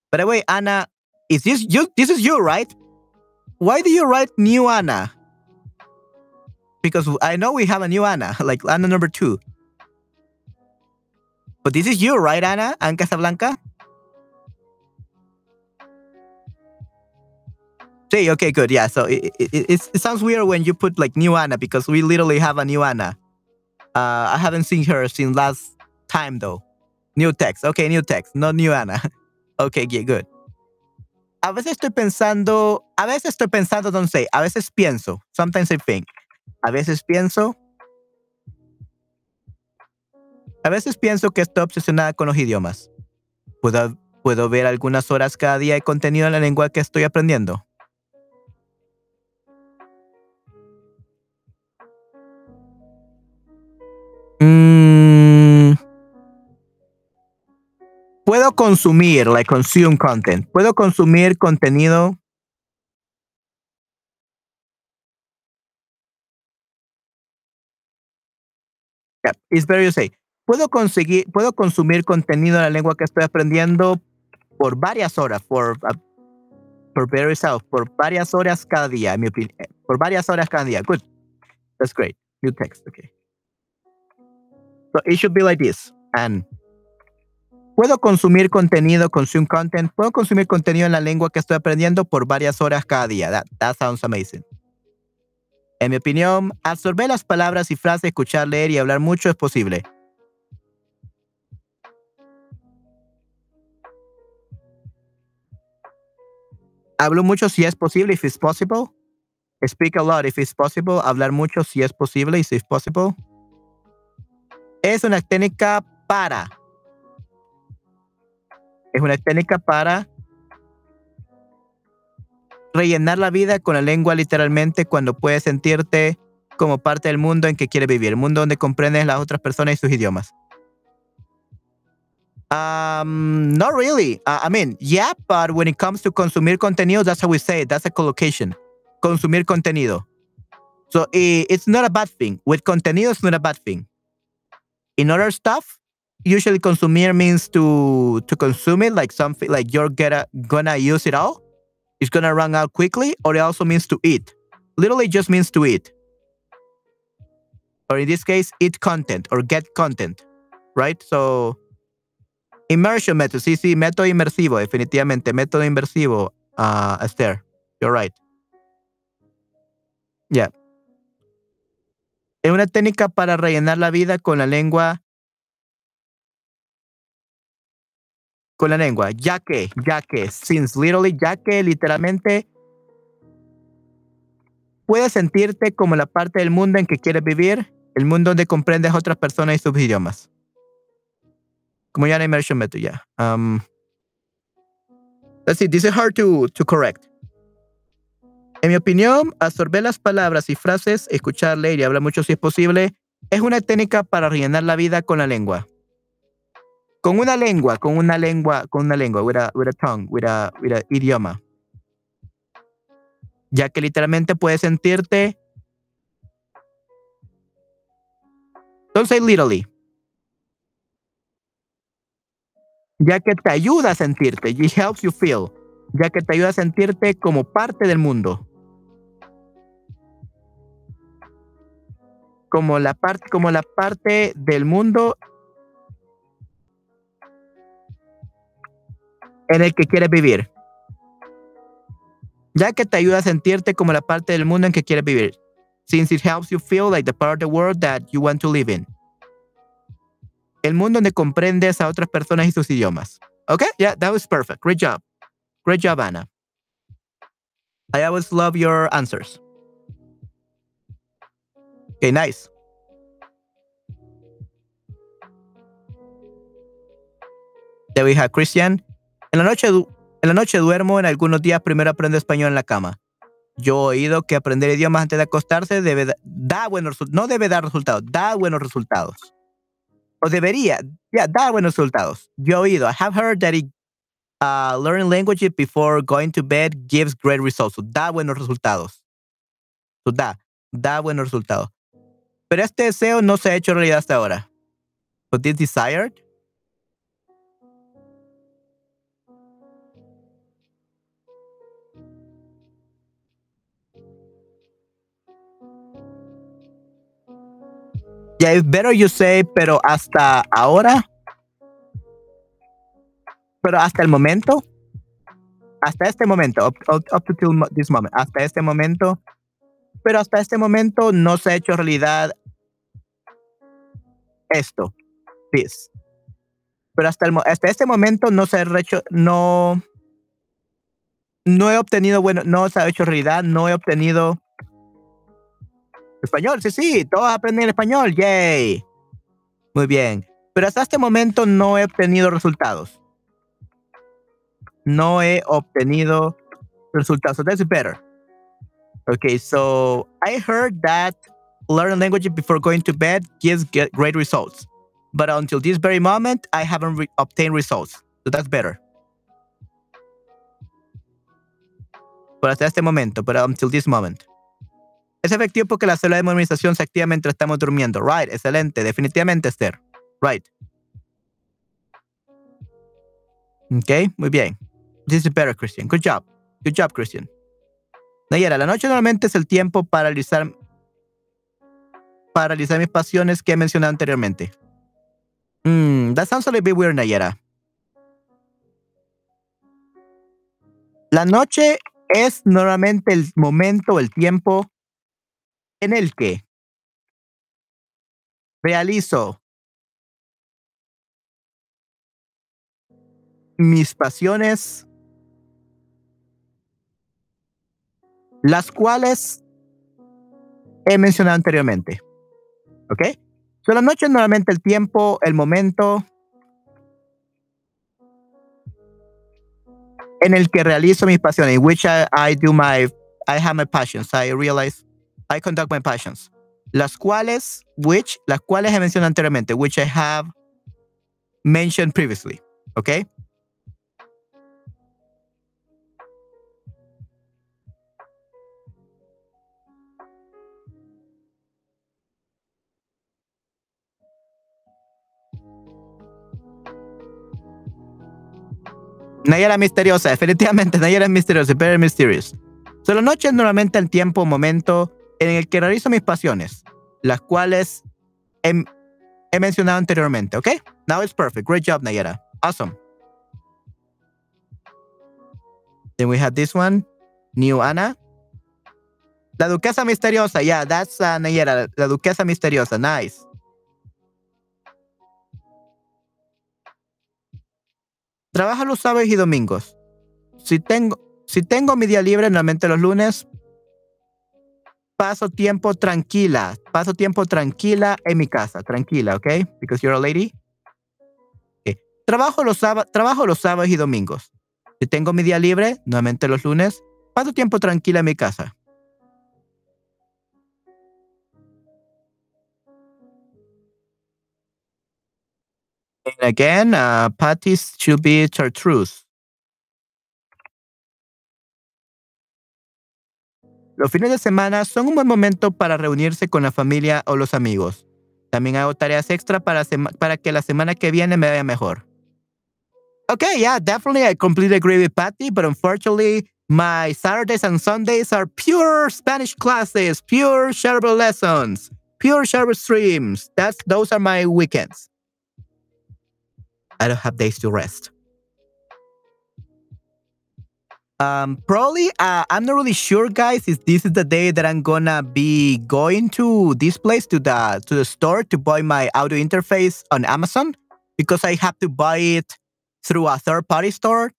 By the way, Anna, is this you? This is you, right? Why do you write new Anna? Because I know we have a new Anna, like Anna number two. But this is you, right, Anna? Anna Casablanca? Sí, okay, good. Yeah, so it, it, it, it sounds weird when you put like new Anna because we literally have a new Anna. Uh, I haven't seen her since last time though. New text. Okay, new text. No new Anna. Okay, yeah, good. A veces estoy pensando, a veces estoy pensando, don't say, a veces pienso. Sometimes I think. A veces pienso. A veces pienso que estoy obsesionada con los idiomas. ¿Puedo, puedo ver algunas horas cada día de contenido en la lengua que estoy aprendiendo? Mm, puedo consumir, like consume content. Puedo consumir contenido. Yeah, it's you say. Puedo conseguir, puedo consumir contenido en la lengua que estoy aprendiendo por varias horas, por, uh, por various por varias horas cada día, en mi opinión. Por varias horas cada día. Good. That's great. New text. Okay. So it should be like this. And puedo consumir contenido, consume content. Puedo consumir contenido en la lengua que estoy aprendiendo por varias horas cada día. That, that sounds amazing. En mi opinión, absorber las palabras y frases, escuchar, leer y hablar mucho es posible. Hablo mucho si es posible, if it's possible. Speak a lot if it's possible. Hablar mucho si es posible, if it's possible. Es una técnica para. Es una técnica para rellenar la vida con la lengua literalmente cuando puedes sentirte como parte del mundo en que quieres vivir, el mundo donde comprendes las otras personas y sus idiomas. Um, not really. Uh, I mean, yeah, but when it comes to consumir contenido, that's how we say it. That's a collocation. Consumir contenido. So i- it's not a bad thing. With contenido, it's not a bad thing. In other stuff, usually consumir means to to consume it like something like you're gonna gonna use it all. It's gonna run out quickly, or it also means to eat. Literally just means to eat. Or in this case, eat content or get content. Right? So immersion method. Sí, sí, método inmersivo, definitivamente. Método inmersivo. Uh, Esther, you're right. Yeah. Es una técnica para rellenar la vida con la lengua. Con la lengua, ya que, ya que, since literally, ya que literalmente puedes sentirte como la parte del mundo en que quieres vivir, el mundo donde comprendes otras personas y sus idiomas. Como ya en immersion method, ya. Um, let's see, this is hard to, to correct. En mi opinión, absorber las palabras y frases, escuchar, leer y hablar mucho si es posible, es una técnica para rellenar la vida con la lengua. Con una lengua, con una lengua, con una lengua, with a, tongue, with a idioma. Ya que literalmente puedes sentirte. Don't say literally. Ya que te ayuda a sentirte. It helps you feel. Ya que te ayuda a sentirte como parte del mundo. como la parte, como la parte del mundo en el que quieres vivir. Ya que te ayuda a sentirte como la parte del mundo en que quieres vivir. Since it helps you feel like the part of the world that you want to live in. El mundo donde comprendes a otras personas y sus idiomas. Okay? Yeah, that was perfect. Great job. Great job, Anna. I always love your answers. Okay, nice. There we have Christian. En la noche, en la noche duermo, en algunos días primero aprendo español en la cama. Yo he oído que aprender idiomas antes de acostarse debe da, da buenos no debe dar resultados, da buenos resultados. O debería, ya, da buenos resultados. Yo he oído, I have heard that it, uh, learning languages before going to bed gives great results. So, da buenos resultados. So, da, da buenos resultados. Pero este deseo no se ha hecho realidad hasta ahora. But this desired Yeah, it's better you say, pero hasta ahora. Pero hasta el momento. Hasta este momento, up, up, up to this moment. Hasta este momento. Pero hasta este momento no se ha hecho realidad esto. This. Pero hasta, el, hasta este momento no se ha hecho, no, no he obtenido, bueno, no se ha hecho realidad, no he obtenido Español, sí, sí, todos aprenden español, yay. Muy bien. Pero hasta este momento no he obtenido resultados. No he obtenido resultados. So that's better. Okay, so I heard that learning language before going to bed gives great results. But until this very moment, I haven't re- obtained results. So that's better. Pero hasta este momento, pero until this moment. Es efectivo porque la célula de memorización se activa mientras estamos durmiendo. Right, excelente, definitivamente, Esther. Right. Ok, muy bien. This is better, Christian. Good job. Good job, Christian. Nayara, la noche normalmente es el tiempo para realizar, para realizar mis pasiones que he mencionado anteriormente. Mm, that sounds a little bit weird, Nayara. La noche es normalmente el momento, el tiempo en el que realizo mis pasiones, las cuales he mencionado anteriormente. ¿Ok? So, la noche normalmente el tiempo, el momento en el que realizo mis pasiones, in which I, I do my, I have my passions, I realize, I conduct my passions. Las cuales, which, las cuales he mencionado anteriormente, which I have mentioned previously. ¿Ok? Nayara misteriosa, definitivamente Nayara es misteriosa, very mysterious. So, la noche es normalmente el tiempo, momento en el que realizo mis pasiones, las cuales he, mencionado anteriormente, ¿ok? Now it's perfect. Great job, Nayara. Awesome. Then we have this one, New Anna. La duquesa misteriosa, yeah, that's uh, Nayara, la duquesa misteriosa, nice. Trabajo los sábados y domingos. Si tengo, si tengo mi día libre, normalmente los lunes, paso tiempo tranquila. Paso tiempo tranquila en mi casa. Tranquila, ¿ok? Because you're a lady. Trabajo, los trabajo los sábados y domingos. Si tengo mi día libre, normalmente los lunes, paso tiempo tranquila en mi casa. And again, uh, patties should be chartreuse. Los fines de semana son un buen momento para reunirse con la familia o los amigos. También hago tareas extra para, que la semana que viene me vaya mejor. Okay, yeah, definitely. I completely agree with Patty, but unfortunately, my Saturdays and Sundays are pure Spanish classes, pure shareable lessons, pure server streams. That's those are my weekends. I don't have days to rest. Um, probably, uh, I'm not really sure, guys, if this is the day that I'm gonna be going to this place to the to the store to buy my audio interface on Amazon because I have to buy it through a third party store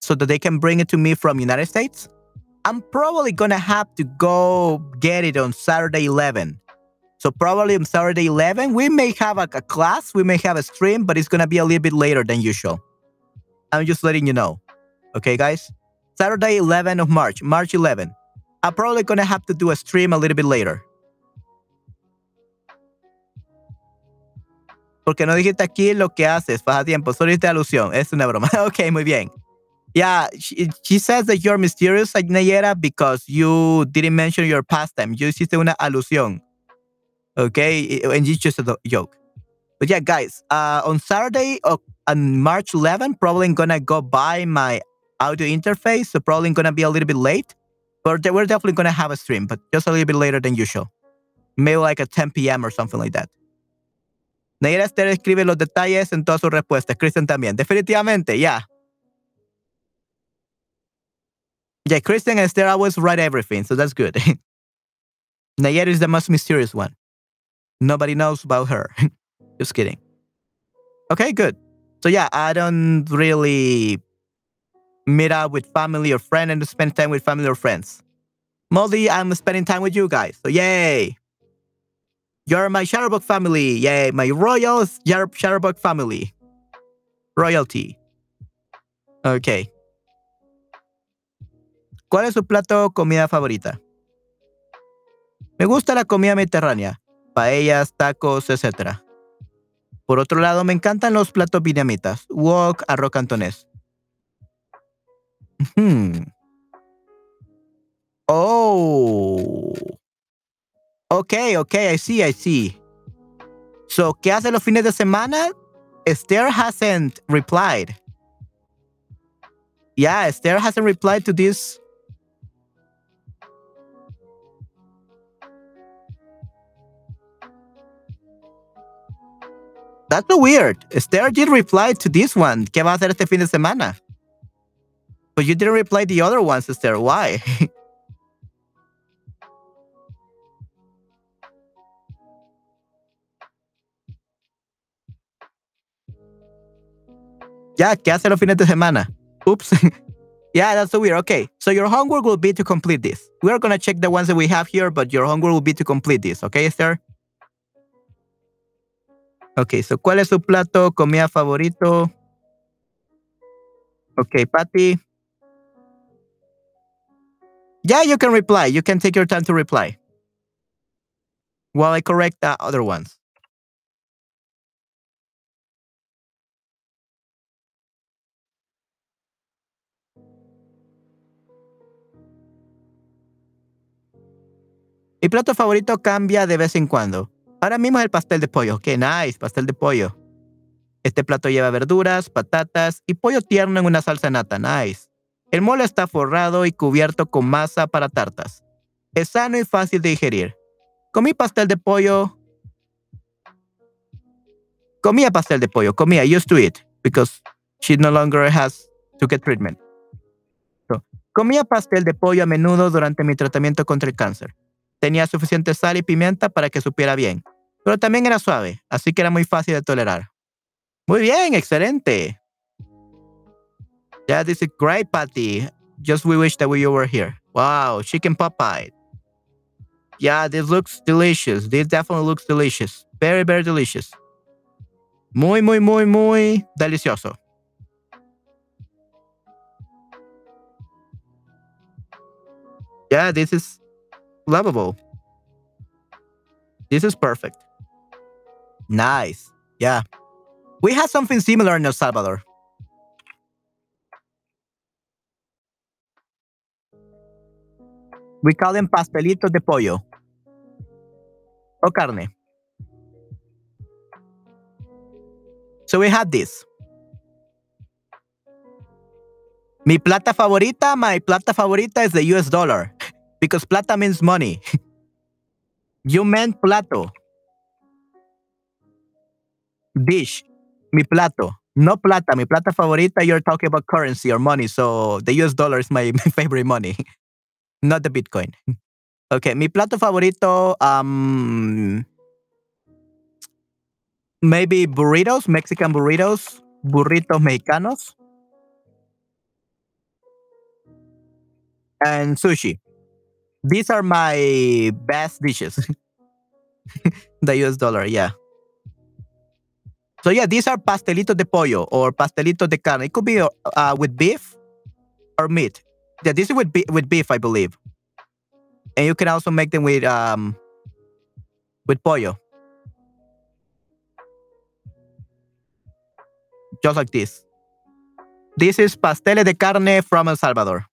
so that they can bring it to me from United States. I'm probably gonna have to go get it on Saturday 11. So probably on Saturday 11, we may have a, a class, we may have a stream, but it's gonna be a little bit later than usual. I'm just letting you know. Okay, guys? Saturday 11 of March, March 11. I'm probably gonna have to do a stream a little bit later. Porque no dijiste aquí lo que haces, pasatiempo, solo hiciste alusión. Es una broma. ok, muy bien. Yeah, she, she says that you're mysterious, Nayera, because you didn't mention your pastime. You hiciste una alusión. Okay, and it's just a joke. But yeah, guys, uh, on Saturday, uh, on March 11, probably gonna go buy my audio interface, so probably gonna be a little bit late. But we're definitely gonna have a stream, but just a little bit later than usual. Maybe like at 10 p.m. or something like that. Nayera Esther escribe los detalles en todas sus respuestas. Christian también. Definitivamente, yeah. Yeah, Christian and Esther always write everything, so that's good. Nayera is the most mysterious one. Nobody knows about her. Just kidding. Okay, good. So yeah, I don't really meet up with family or friend and spend time with family or friends. Mostly I'm spending time with you guys. So yay. You're my Shutterbug family. Yay, my royal Shutterbug family. Royalty. Okay. ¿Cuál es su plato comida favorita? Me gusta la comida mediterránea, paellas, tacos, etc. Por otro lado, me encantan los platos vietnamitas, wok, arroz cantonés. Hmm. Oh. Okay, okay, I see, I see. So, ¿qué hace los fines de semana? Esther hasn't replied. Yeah, Esther hasn't replied to this. That's so weird. Esther did reply to this one. ¿Qué va a hacer este fin de semana? But you didn't reply the other ones, Esther. Why? ya, ¿qué hace los fines de semana? Oops. yeah, that's so weird. Okay, so your homework will be to complete this. We're gonna check the ones that we have here, but your homework will be to complete this. Okay, Esther? Okay, so ¿cuál es su plato, comida favorito? Okay, Patty. Yeah, you can reply. You can take your time to reply. While I correct the other ones. Mi plato favorito cambia de vez en cuando. Ahora mismo es el pastel de pollo. Qué nice, pastel de pollo. Este plato lleva verduras, patatas y pollo tierno en una salsa nata. Nice. El mole está forrado y cubierto con masa para tartas. Es sano y fácil de digerir. Comí pastel de pollo. Comía pastel de pollo. Comía. Used to eat because she no longer has to get treatment. So, comía pastel de pollo a menudo durante mi tratamiento contra el cáncer. Tenía suficiente sal y pimienta para que supiera bien, pero también era suave, así que era muy fácil de tolerar. Muy bien, excelente. Yeah, a great, Patty. Just we wish that we were here. Wow, chicken pot pie. Yeah, this looks delicious. This definitely looks delicious. Very, very delicious. Muy, muy, muy, muy delicioso. Yeah, this is lovable. This is perfect. Nice. Yeah. We have something similar in El Salvador. We call them pastelitos de pollo. O carne. So we have this. Mi plata favorita, my plata favorita is the US dollar because plata means money. you meant plato. Dish. Mi plato. No plata. Mi plata favorita. You're talking about currency or money. So the US dollar is my favorite money. Not the Bitcoin. Okay. Mi plato favorito. Um, maybe burritos. Mexican burritos. Burritos mexicanos. And sushi. These are my best dishes. the US dollar, yeah. So yeah, these are pastelitos de pollo or pastelitos de carne. It could be uh, with beef or meat. Yeah, this is with be- with beef, I believe. And you can also make them with um with pollo. Just like this. This is pasteles de carne from El Salvador.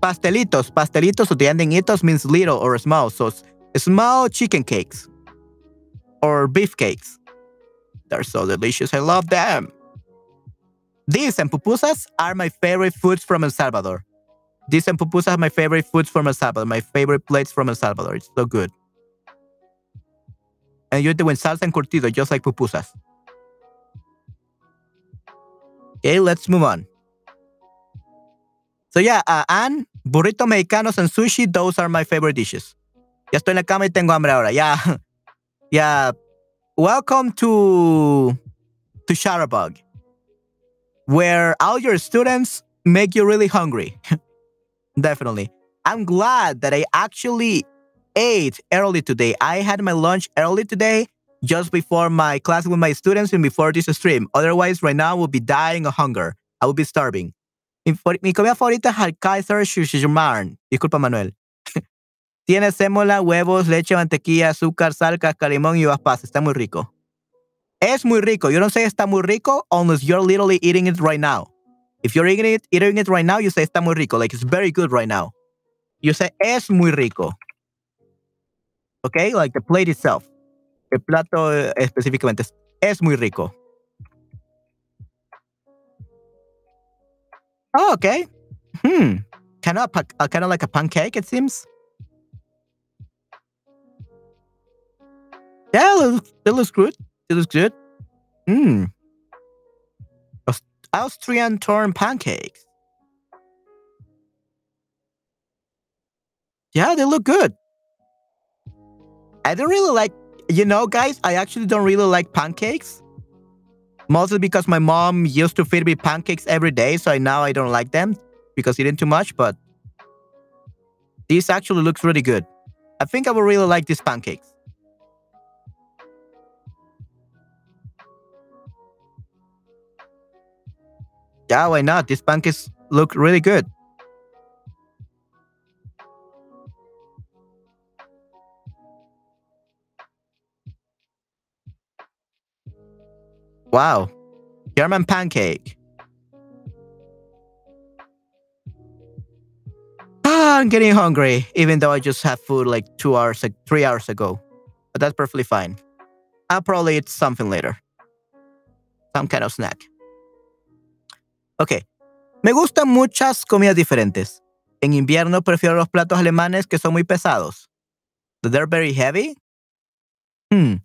Pastelitos, pastelitos or the endingitos means little or small. So small chicken cakes or beef cakes. They're so delicious. I love them. These and pupusas are my favorite foods from El Salvador. These and pupusas are my favorite foods from El Salvador. My favorite plates from El Salvador. It's so good. And you're doing salsa and curtido, just like pupusas. Okay, let's move on. So yeah, uh, and burritos mexicanos and sushi, those are my favorite dishes. Ya estoy en la cama y tengo hambre ahora. Ya, yeah. Welcome to to Shutterbug, where all your students make you really hungry. Definitely. I'm glad that I actually ate early today. I had my lunch early today, just before my class with my students and before this stream. Otherwise, right now, I would be dying of hunger. I would be starving. Mi, comida favorita es el Kaiser Schmarrn. Disculpa, Manuel. Tiene sémola, huevos, leche, mantequilla, azúcar, sal, casca, limón y uvas pasas. Está muy rico. Es muy rico. You don't say está muy rico unless you're literally eating it right now. If you're eating it, eating it right now, you say está muy rico. Like it's very good right now. You say es muy rico. Okay? Like the plate itself. El plato eh, específicamente es, es muy rico. Oh, okay. Hmm. Kind of, uh, kind of like a pancake, it seems. Yeah, it looks, it looks good. It looks good. Hmm. Austrian torn pancakes. Yeah, they look good. I don't really like, you know, guys, I actually don't really like pancakes. Mostly because my mom used to feed me pancakes every day, so I, now I don't like them because eating too much, but this actually looks really good. I think I would really like these pancakes. Yeah, why not? These pancakes look really good. Wow. German pancake. Ah, I'm getting hungry, even though I just had food like two hours, like three hours ago. But that's perfectly fine. I'll probably eat something later. Some kind of snack. Ok. Me gustan muchas comidas diferentes. En invierno prefiero los platos alemanes que son muy pesados. They're very heavy. Hmm.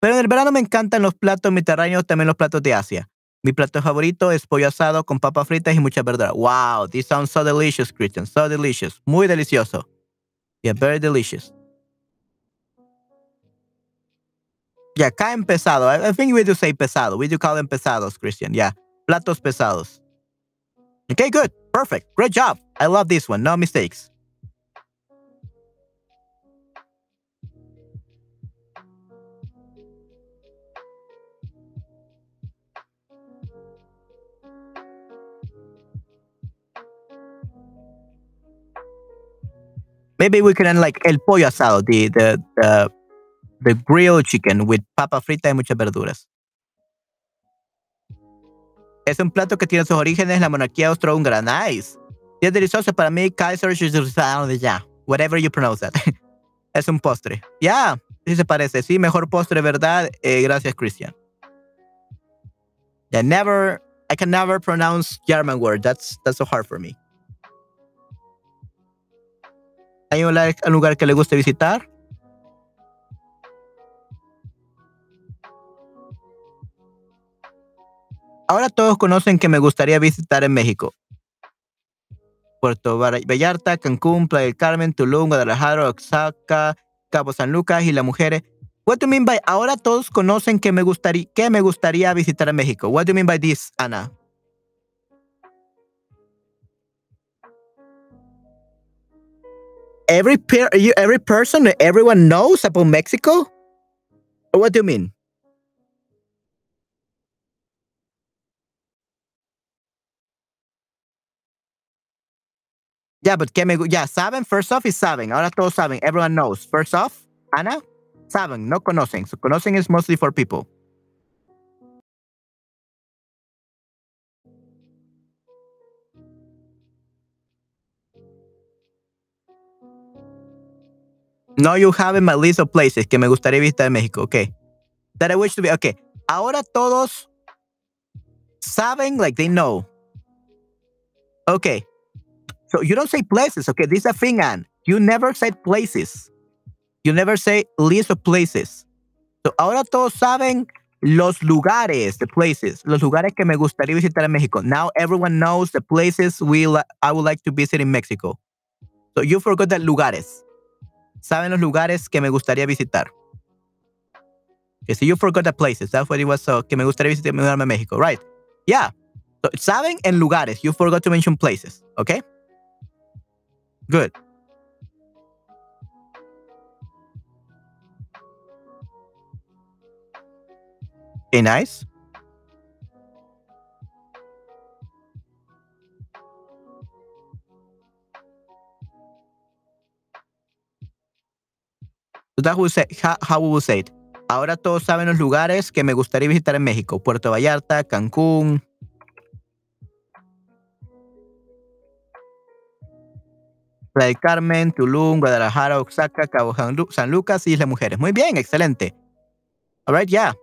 Pero en el verano me encantan los platos mediterráneos, también los platos de Asia. Mi plato favorito es pollo asado con papas fritas y mucha verdura. Wow, this sounds so delicious, Christian. So delicious. Muy delicioso. Yeah, very delicious. Yeah, caen pesado. I think we do say pesado. We do call them pesados, Christian. Yeah, platos pesados. Okay, good. Perfect. Great job. I love this one. No mistakes. Maybe we can end like el pollo asado, the the the, the grilled chicken with papa frita y muchas verduras. Es un plato que tiene sus orígenes en la monarquía austrohúngara. Nice. Y es delicioso para mí. Kaiser ya. Whatever you pronounce that. es un postre. Ya. Sí se parece. Sí, mejor postre, ¿verdad? Eh, gracias, Christian. Yeah, never. I can never pronounce German word. That's that's so hard for me. ¿Hay un lugar que le guste visitar? Ahora todos conocen que me gustaría visitar en México. Puerto Vallarta, Cancún, Playa del Carmen, Tulum, Guadalajara, Oaxaca, Cabo San Lucas y Las Mujeres. What do you mean by ahora todos conocen que me gustaría que me gustaría visitar en México? What do you mean by this, Ana? Every per every person, everyone knows about Mexico? What do you mean? Yeah, but que me, gu- yeah, saben, first off is saben. Ahora todos saben. Everyone knows. First off, Ana, saben, no conocen. So conocen is mostly for people. No, you have in my list of places que me gustaría visitar en México. Okay. That I wish to be. Okay. Ahora todos saben, like they know. Okay. So you don't say places. Okay. This is a thing, and You never said places. You never say list of places. So ahora todos saben los lugares, the places, los lugares que me gustaría visitar en México. Now everyone knows the places we I would like to visit in Mexico. So you forgot the lugares. Saben los lugares que me gustaría visitar. Okay, so you forgot the places. That's what it was. So que me gustaría visitar a México, right? Yeah. So saben en lugares. You forgot to mention places. Okay. Good. Okay, nice. That would say, how, how will say it. Ahora todos saben los lugares que me gustaría visitar en México. Puerto Vallarta, Cancún. Playa del Carmen, Tulum, Guadalajara, Oaxaca, Cabo San, Lu- San Lucas y Isla Mujeres. Muy bien, excelente. All right, yeah.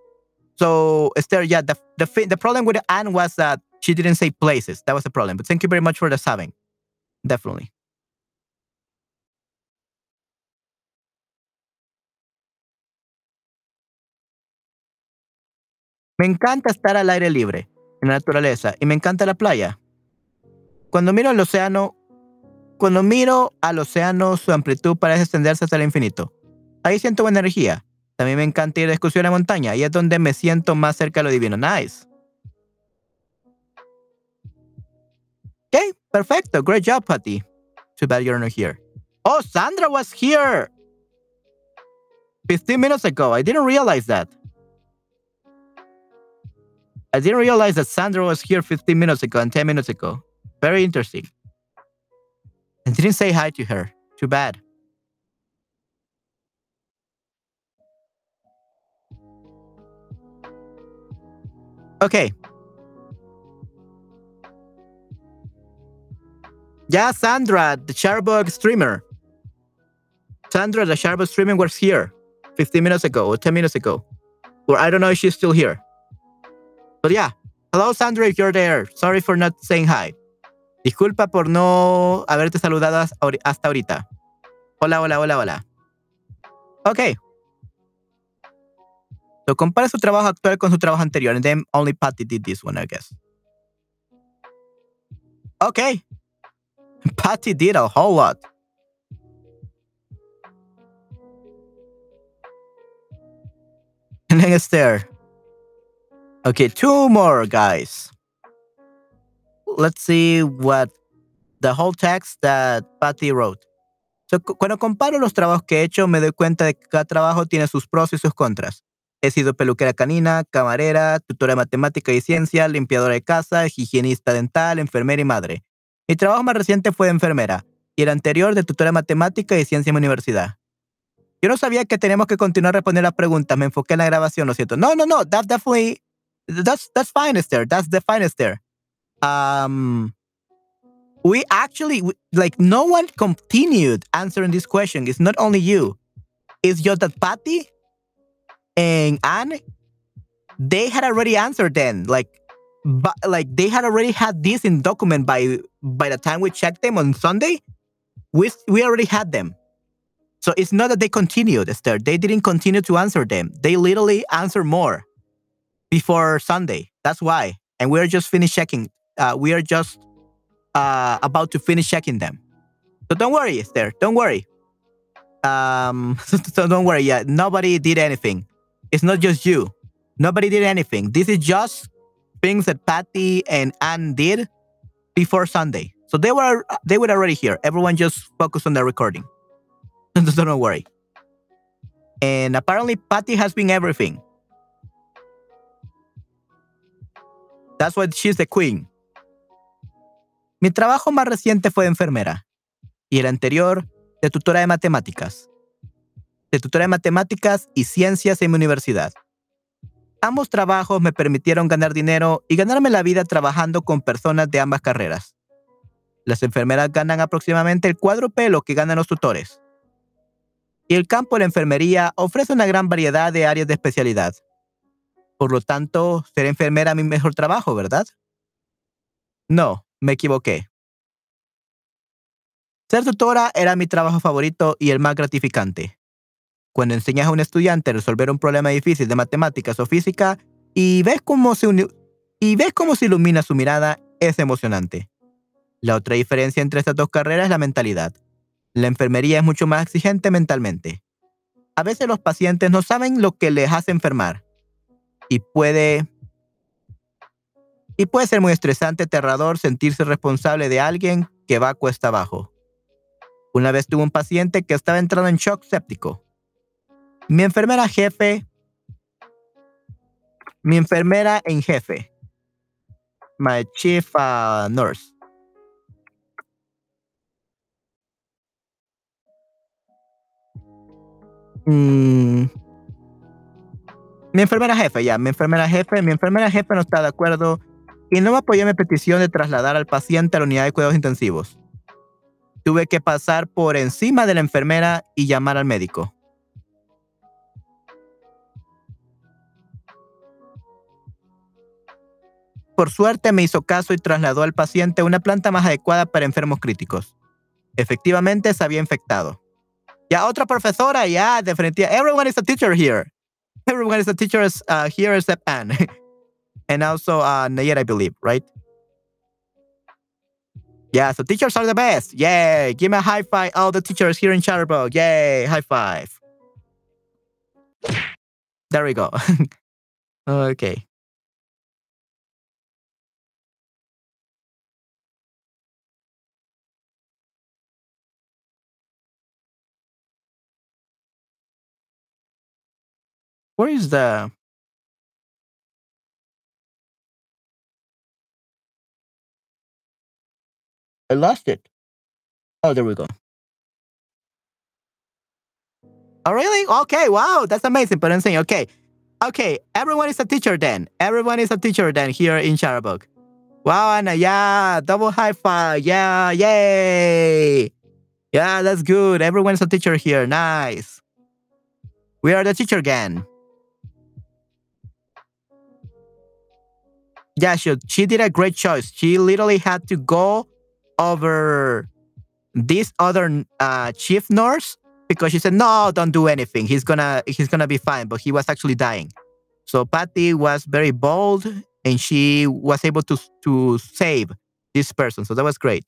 So, Esther, yeah, the, the, the problem with Anne was that she didn't say places. That was the problem. But thank you very much for the saben. Definitely. Me encanta estar al aire libre, en la naturaleza, y me encanta la playa. Cuando miro al océano, cuando miro al océano, su amplitud parece extenderse hasta el infinito. Ahí siento buena energía. También me encanta ir de excursión a montaña, ahí es donde me siento más cerca de lo divino. Nice. Okay, perfecto. Great job, Patty. Too bad you're not here. Oh, Sandra was here 15 minutes ago. I didn't realize that. I didn't realize that Sandra was here 15 minutes ago and 10 minutes ago. Very interesting. I didn't say hi to her. Too bad. Okay. Yeah, Sandra, the Charbug streamer. Sandra, the Charbug streamer was here 15 minutes ago or 10 minutes ago. Or I don't know if she's still here. But yeah, hello Sandra if you're there. Sorry for not saying hi. Disculpa por no haberte saludado hasta ahorita. Hola, hola, hola, hola. Ok. So compara su trabajo actual con su trabajo anterior. And then only Patty did this one, I guess. Okay. Patty did a whole lot. And then Esther. Okay, two more guys. Let's see what the whole text that Patty wrote. So, cu- cuando comparo los trabajos que he hecho, me doy cuenta de que cada trabajo tiene sus pros y sus contras. He sido peluquera canina, camarera, tutora de matemática y ciencia, limpiadora de casa, higienista dental, enfermera y madre. Mi trabajo más reciente fue de enfermera y el anterior de tutora de matemática y ciencia en mi universidad. Yo no sabía que teníamos que continuar a responder las preguntas. Me enfoqué en la grabación, lo siento. No, no, no. That's definitely that's that's fine, Esther. That's the fine, Esther. Um, we actually like no one continued answering this question. It's not only you. It's just that Patty and Anne they had already answered then. Like, but like they had already had this in document by by the time we checked them on Sunday. We we already had them. So it's not that they continued, Esther. They didn't continue to answer them. They literally answered more before Sunday. That's why. and we're just finished checking. Uh, we are just uh, about to finish checking them. So don't worry, Esther. Don't worry. Um, so don't worry. Yeah, nobody did anything. It's not just you. Nobody did anything. This is just things that Patty and Anne did before Sunday. So they were they were already here. Everyone just focus on the recording. so don't worry. And apparently Patty has been everything. That's why she's the queen. Mi trabajo más reciente fue de enfermera y el anterior de tutora de matemáticas. De tutora de matemáticas y ciencias en mi universidad. Ambos trabajos me permitieron ganar dinero y ganarme la vida trabajando con personas de ambas carreras. Las enfermeras ganan aproximadamente el cuádruple lo que ganan los tutores. Y el campo de la enfermería ofrece una gran variedad de áreas de especialidad. Por lo tanto, ser enfermera es mi mejor trabajo, ¿verdad? No, me equivoqué. Ser tutora era mi trabajo favorito y el más gratificante. Cuando enseñas a un estudiante resolver un problema difícil de matemáticas o física y ves cómo se, y ves cómo se ilumina su mirada, es emocionante. La otra diferencia entre estas dos carreras es la mentalidad. La enfermería es mucho más exigente mentalmente. A veces los pacientes no saben lo que les hace enfermar y puede y puede ser muy estresante, aterrador sentirse responsable de alguien que va cuesta abajo. Una vez tuve un paciente que estaba entrando en shock séptico. Mi enfermera jefe, mi enfermera en jefe, my chief uh, nurse, Mm. Mi enfermera jefe, ya, mi enfermera jefe, mi enfermera jefe no está de acuerdo y no me apoyó en mi petición de trasladar al paciente a la unidad de cuidados intensivos. Tuve que pasar por encima de la enfermera y llamar al médico. Por suerte me hizo caso y trasladó al paciente a una planta más adecuada para enfermos críticos. Efectivamente se había infectado. Ya otra profesora, ya, definitivamente. Everyone is a teacher here. Everyone is a teacher uh, here except Anne. and also uh, Nayet, I believe, right? Yeah, so teachers are the best. Yay. Give me a high five, all the teachers here in Chatterbug. Yay, high five. There we go. okay. Where is the I lost it. Oh, there we go. Oh, really? Okay, wow, that's amazing. But I'm saying, okay, okay, everyone is a teacher then. Everyone is a teacher then here in Charabug. Wow, Anna, yeah, double high five. Yeah, yay. Yeah, that's good. Everyone's a teacher here. Nice. We are the teacher again. Yeah, she, she did a great choice. She literally had to go over this other uh, chief nurse because she said, "No, don't do anything. He's gonna he's gonna be fine." But he was actually dying. So Patty was very bold, and she was able to to save this person. So that was great.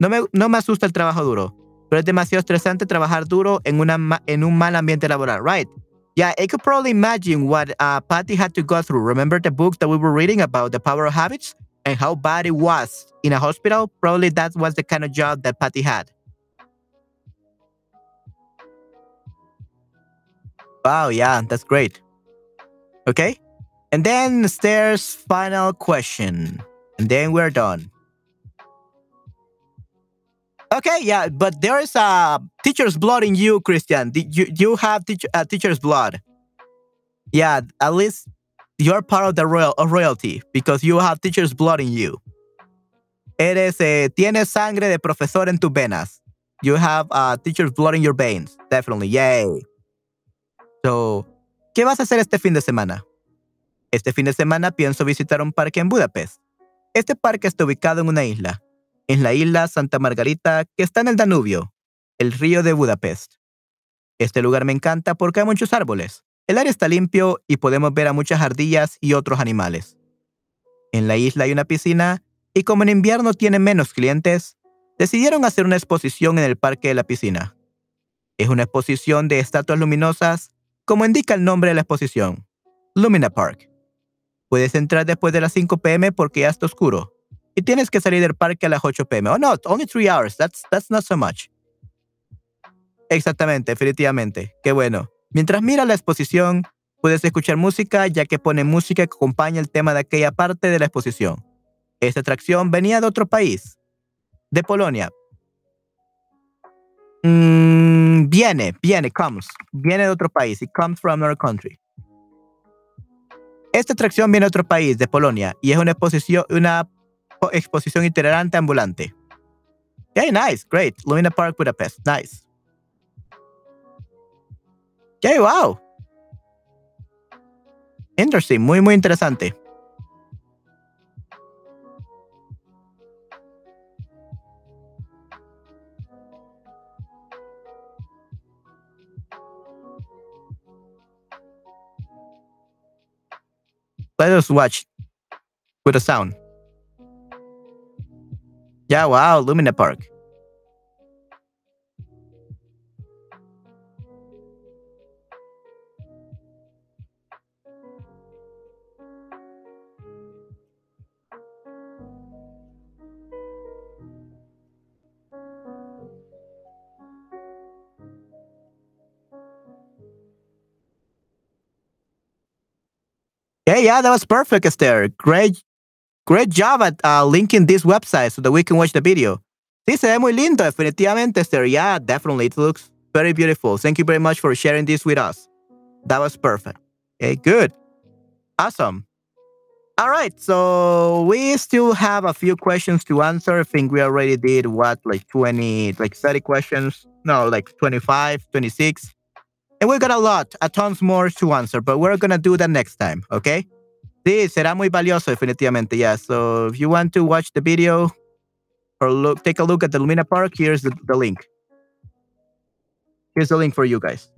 No me no me asusta el trabajo duro, pero es demasiado estresante trabajar duro en una en un mal ambiente laboral, right? Yeah, I could probably imagine what uh, Patty had to go through. Remember the book that we were reading about the power of habits and how bad it was in a hospital? Probably that was the kind of job that Patty had. Wow, yeah, that's great. Okay. And then Stairs' final question. And then we're done. Okay, yeah, but there is a teacher's blood in you, Christian. You you have teach, uh, teacher's blood. Yeah, at least you're part of the royal of royalty because you have teacher's blood in you. Eres eh, tienes sangre de profesor en tus venas. You have uh, teacher's blood in your veins. Definitely, yay. So, ¿qué vas a hacer este fin de semana? Este fin de semana pienso visitar un parque en Budapest. Este parque está ubicado en una isla, en la isla Santa Margarita, que está en el Danubio, el río de Budapest. Este lugar me encanta porque hay muchos árboles. El aire está limpio y podemos ver a muchas ardillas y otros animales. En la isla hay una piscina y como en invierno tiene menos clientes, decidieron hacer una exposición en el parque de la piscina. Es una exposición de estatuas luminosas, como indica el nombre de la exposición, Lumina Park. Puedes entrar después de las 5 pm porque ya está oscuro y tienes que salir del parque a las 8 pm. Oh no, only 3 hours. That's, that's not so much. Exactamente, definitivamente. Qué bueno. Mientras miras la exposición, puedes escuchar música ya que pone música que acompaña el tema de aquella parte de la exposición. Esta atracción venía de otro país, de Polonia. Mm, viene, viene, comes. Viene de otro país. It comes from another country. Esta atracción viene de otro país, de Polonia, y es una exposición, una exposición itinerante ambulante. Okay, nice, great. Lumina Park, Budapest. Nice. Okay, wow. Interesting, muy, muy interesante. Let us watch with a sound. Yeah, wow, Lumina Park. Hey, yeah, that was perfect, Esther. Great, great job at uh, linking this website so that we can watch the video. Sí, se ve muy lindo, definitivamente, Esther. Yeah, definitely. It looks very beautiful. Thank you very much for sharing this with us. That was perfect. Okay, good. Awesome. All right, so we still have a few questions to answer. I think we already did what, like 20, like 30 questions? No, like 25, 26. And we got a lot, a tons more to answer, but we're gonna do that next time, okay? Sí, será muy valioso, definitivamente, yeah. So if you want to watch the video or look, take a look at the Lumina Park, here's the, the link. Here's the link for you guys.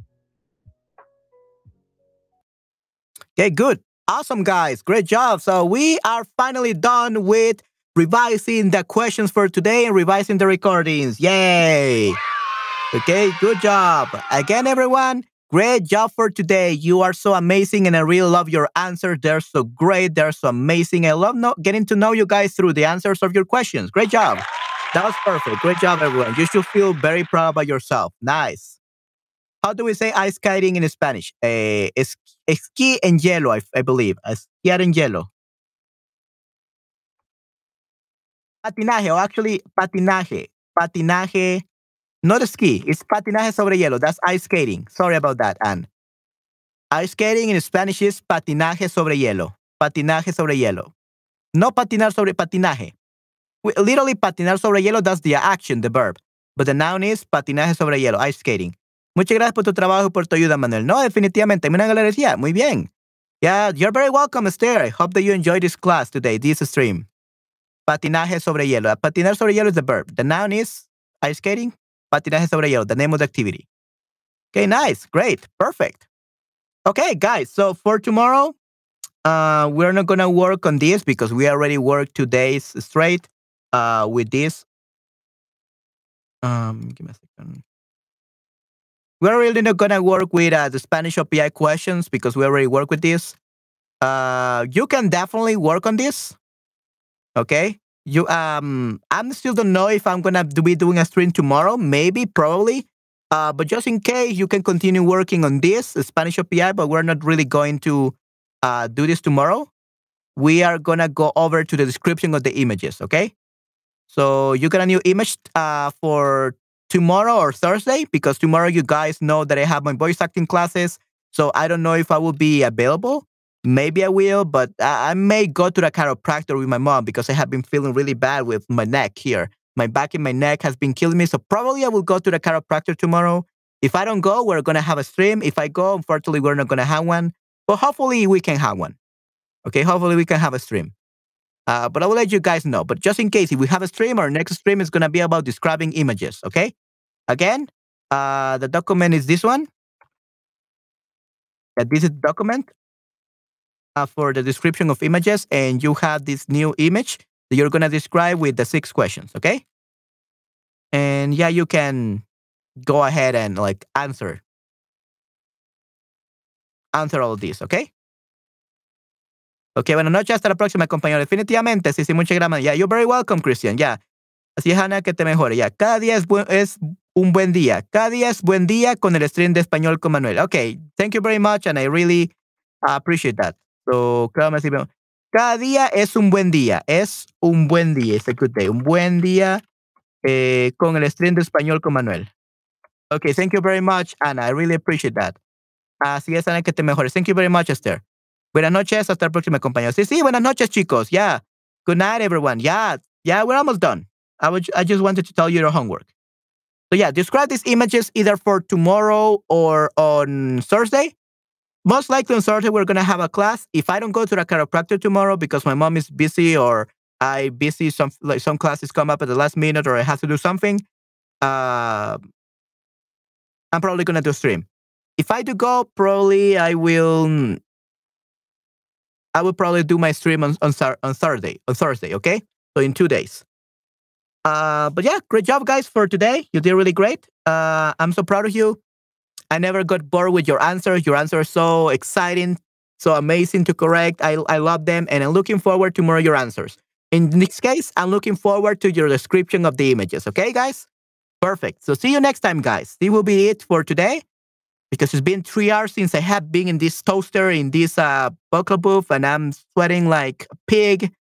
Okay, good. Awesome, guys. Great job. So we are finally done with revising the questions for today and revising the recordings. Yay! Okay, good job. Again, everyone, great job for today. You are so amazing, and I really love your answers. They're so great. They're so amazing. I love no- getting to know you guys through the answers of your questions. Great job. That was perfect. Great job, everyone. You should feel very proud about yourself. Nice. How do we say ice skating in Spanish? Eh, es- esquí en hielo, I, believe. Esquiar en hielo. Patinaje, or actually, patinaje. Patinaje. Not a ski. It's patinaje sobre hielo. That's ice skating. Sorry about that, Anne. Ice skating in Spanish is patinaje sobre hielo. Patinaje sobre hielo. No patinar sobre patinaje. We- Literally, patinar sobre hielo, that's the action, the verb. But the noun is patinaje sobre hielo, ice skating. Muchas gracias por tu trabajo y por tu ayuda, Manuel. No, definitivamente. Me agradecía. Muy bien. Yeah, you're very welcome, Esther. I hope that you enjoyed this class today, this stream. Patinaje sobre hielo. Patinar sobre hielo is the verb. The noun is ice skating. Patinaje sobre hielo, the name of the activity. Okay, nice. Great. Perfect. Okay, guys. So for tomorrow, uh, we're not to work on this because we already worked two days straight uh, with this. Um, give me a second. We're really not to work with uh, the Spanish OPI questions because we already work with this. Uh, you can definitely work on this. Okay. You um, I'm still don't know if I'm gonna be doing a stream tomorrow. Maybe, probably. Uh, but just in case, you can continue working on this Spanish API. But we're not really going to uh, do this tomorrow. We are gonna go over to the description of the images. Okay. So you got a new image uh, for tomorrow or Thursday because tomorrow you guys know that I have my voice acting classes. So I don't know if I will be available. Maybe I will, but I, I may go to the chiropractor with my mom because I have been feeling really bad with my neck here. My back and my neck has been killing me. So probably I will go to the chiropractor tomorrow. If I don't go, we're gonna have a stream. If I go, unfortunately, we're not gonna have one. But hopefully we can have one. Okay, hopefully we can have a stream. Uh, but I will let you guys know. But just in case, if we have a stream, our next stream is gonna be about describing images. Okay. Again, uh, the document is this one. Yeah, this is the document. Uh, for the description of images, and you have this new image that you're gonna describe with the six questions. Okay. And yeah, you can go ahead and like answer answer all this. Okay. Ok, buenas noches, hasta la próxima, compañero. Definitivamente, sí, sí, muchas gracias. Yeah, you're very welcome, Christian. Ya. Así es, que te mejore. Ya, cada día es, buen- es un buen día. Cada día es buen día con el stream de español con Manuel. Ok, thank you very much, and I really appreciate that. So, veo. Cada día es un buen día. Es un buen día. It's. Un buen día eh, con el español con Manuel. Ok, thank you very much, Ana. I really appreciate that. Así es, Ana, que te mejores. Thank you very much, Esther. Buenas noches, hasta el próximo compañero. Sí, sí, buenas noches, chicos. Yeah. Good night, everyone. Yeah, yeah, we're almost done. I, would, I just wanted to tell you your homework. So, yeah, describe these images either for tomorrow or on Thursday. Most likely on Saturday we're going to have a class. If I don't go to the chiropractor tomorrow because my mom is busy or I busy, some like some classes come up at the last minute or I have to do something, uh, I'm probably going to do stream. If I do go, probably I will I will probably do my stream on on, on Thursday. On Thursday, okay? So in two days. Uh, but yeah, great job, guys, for today. You did really great. Uh, I'm so proud of you. I never got bored with your answers. Your answers are so exciting, so amazing to correct. I I love them, and I'm looking forward to more of your answers. In this case, I'm looking forward to your description of the images. Okay, guys? Perfect. So see you next time, guys. This will be it for today because it's been three hours since I have been in this toaster in this uh buckle booth and I'm sweating like a pig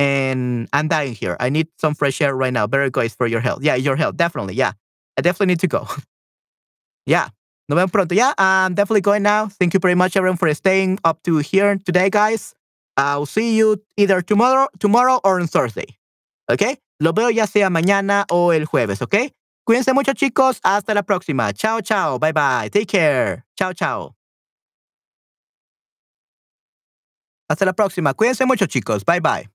and I'm dying here. I need some fresh air right now. Better guys for your health. Yeah, your health. Definitely. Yeah. I definitely need to go. yeah. Nos vemos pronto. Yeah, I'm definitely going now. Thank you very much everyone for staying up to here today, guys. I'll see you either tomorrow, tomorrow or on Thursday. ¿Ok? Lo veo ya sea mañana o el jueves, ¿ok? Cuídense mucho, chicos. Hasta la próxima. Chao, chao. Bye, bye. Take care. Chao, chao. Hasta la próxima. Cuídense mucho, chicos. Bye, bye.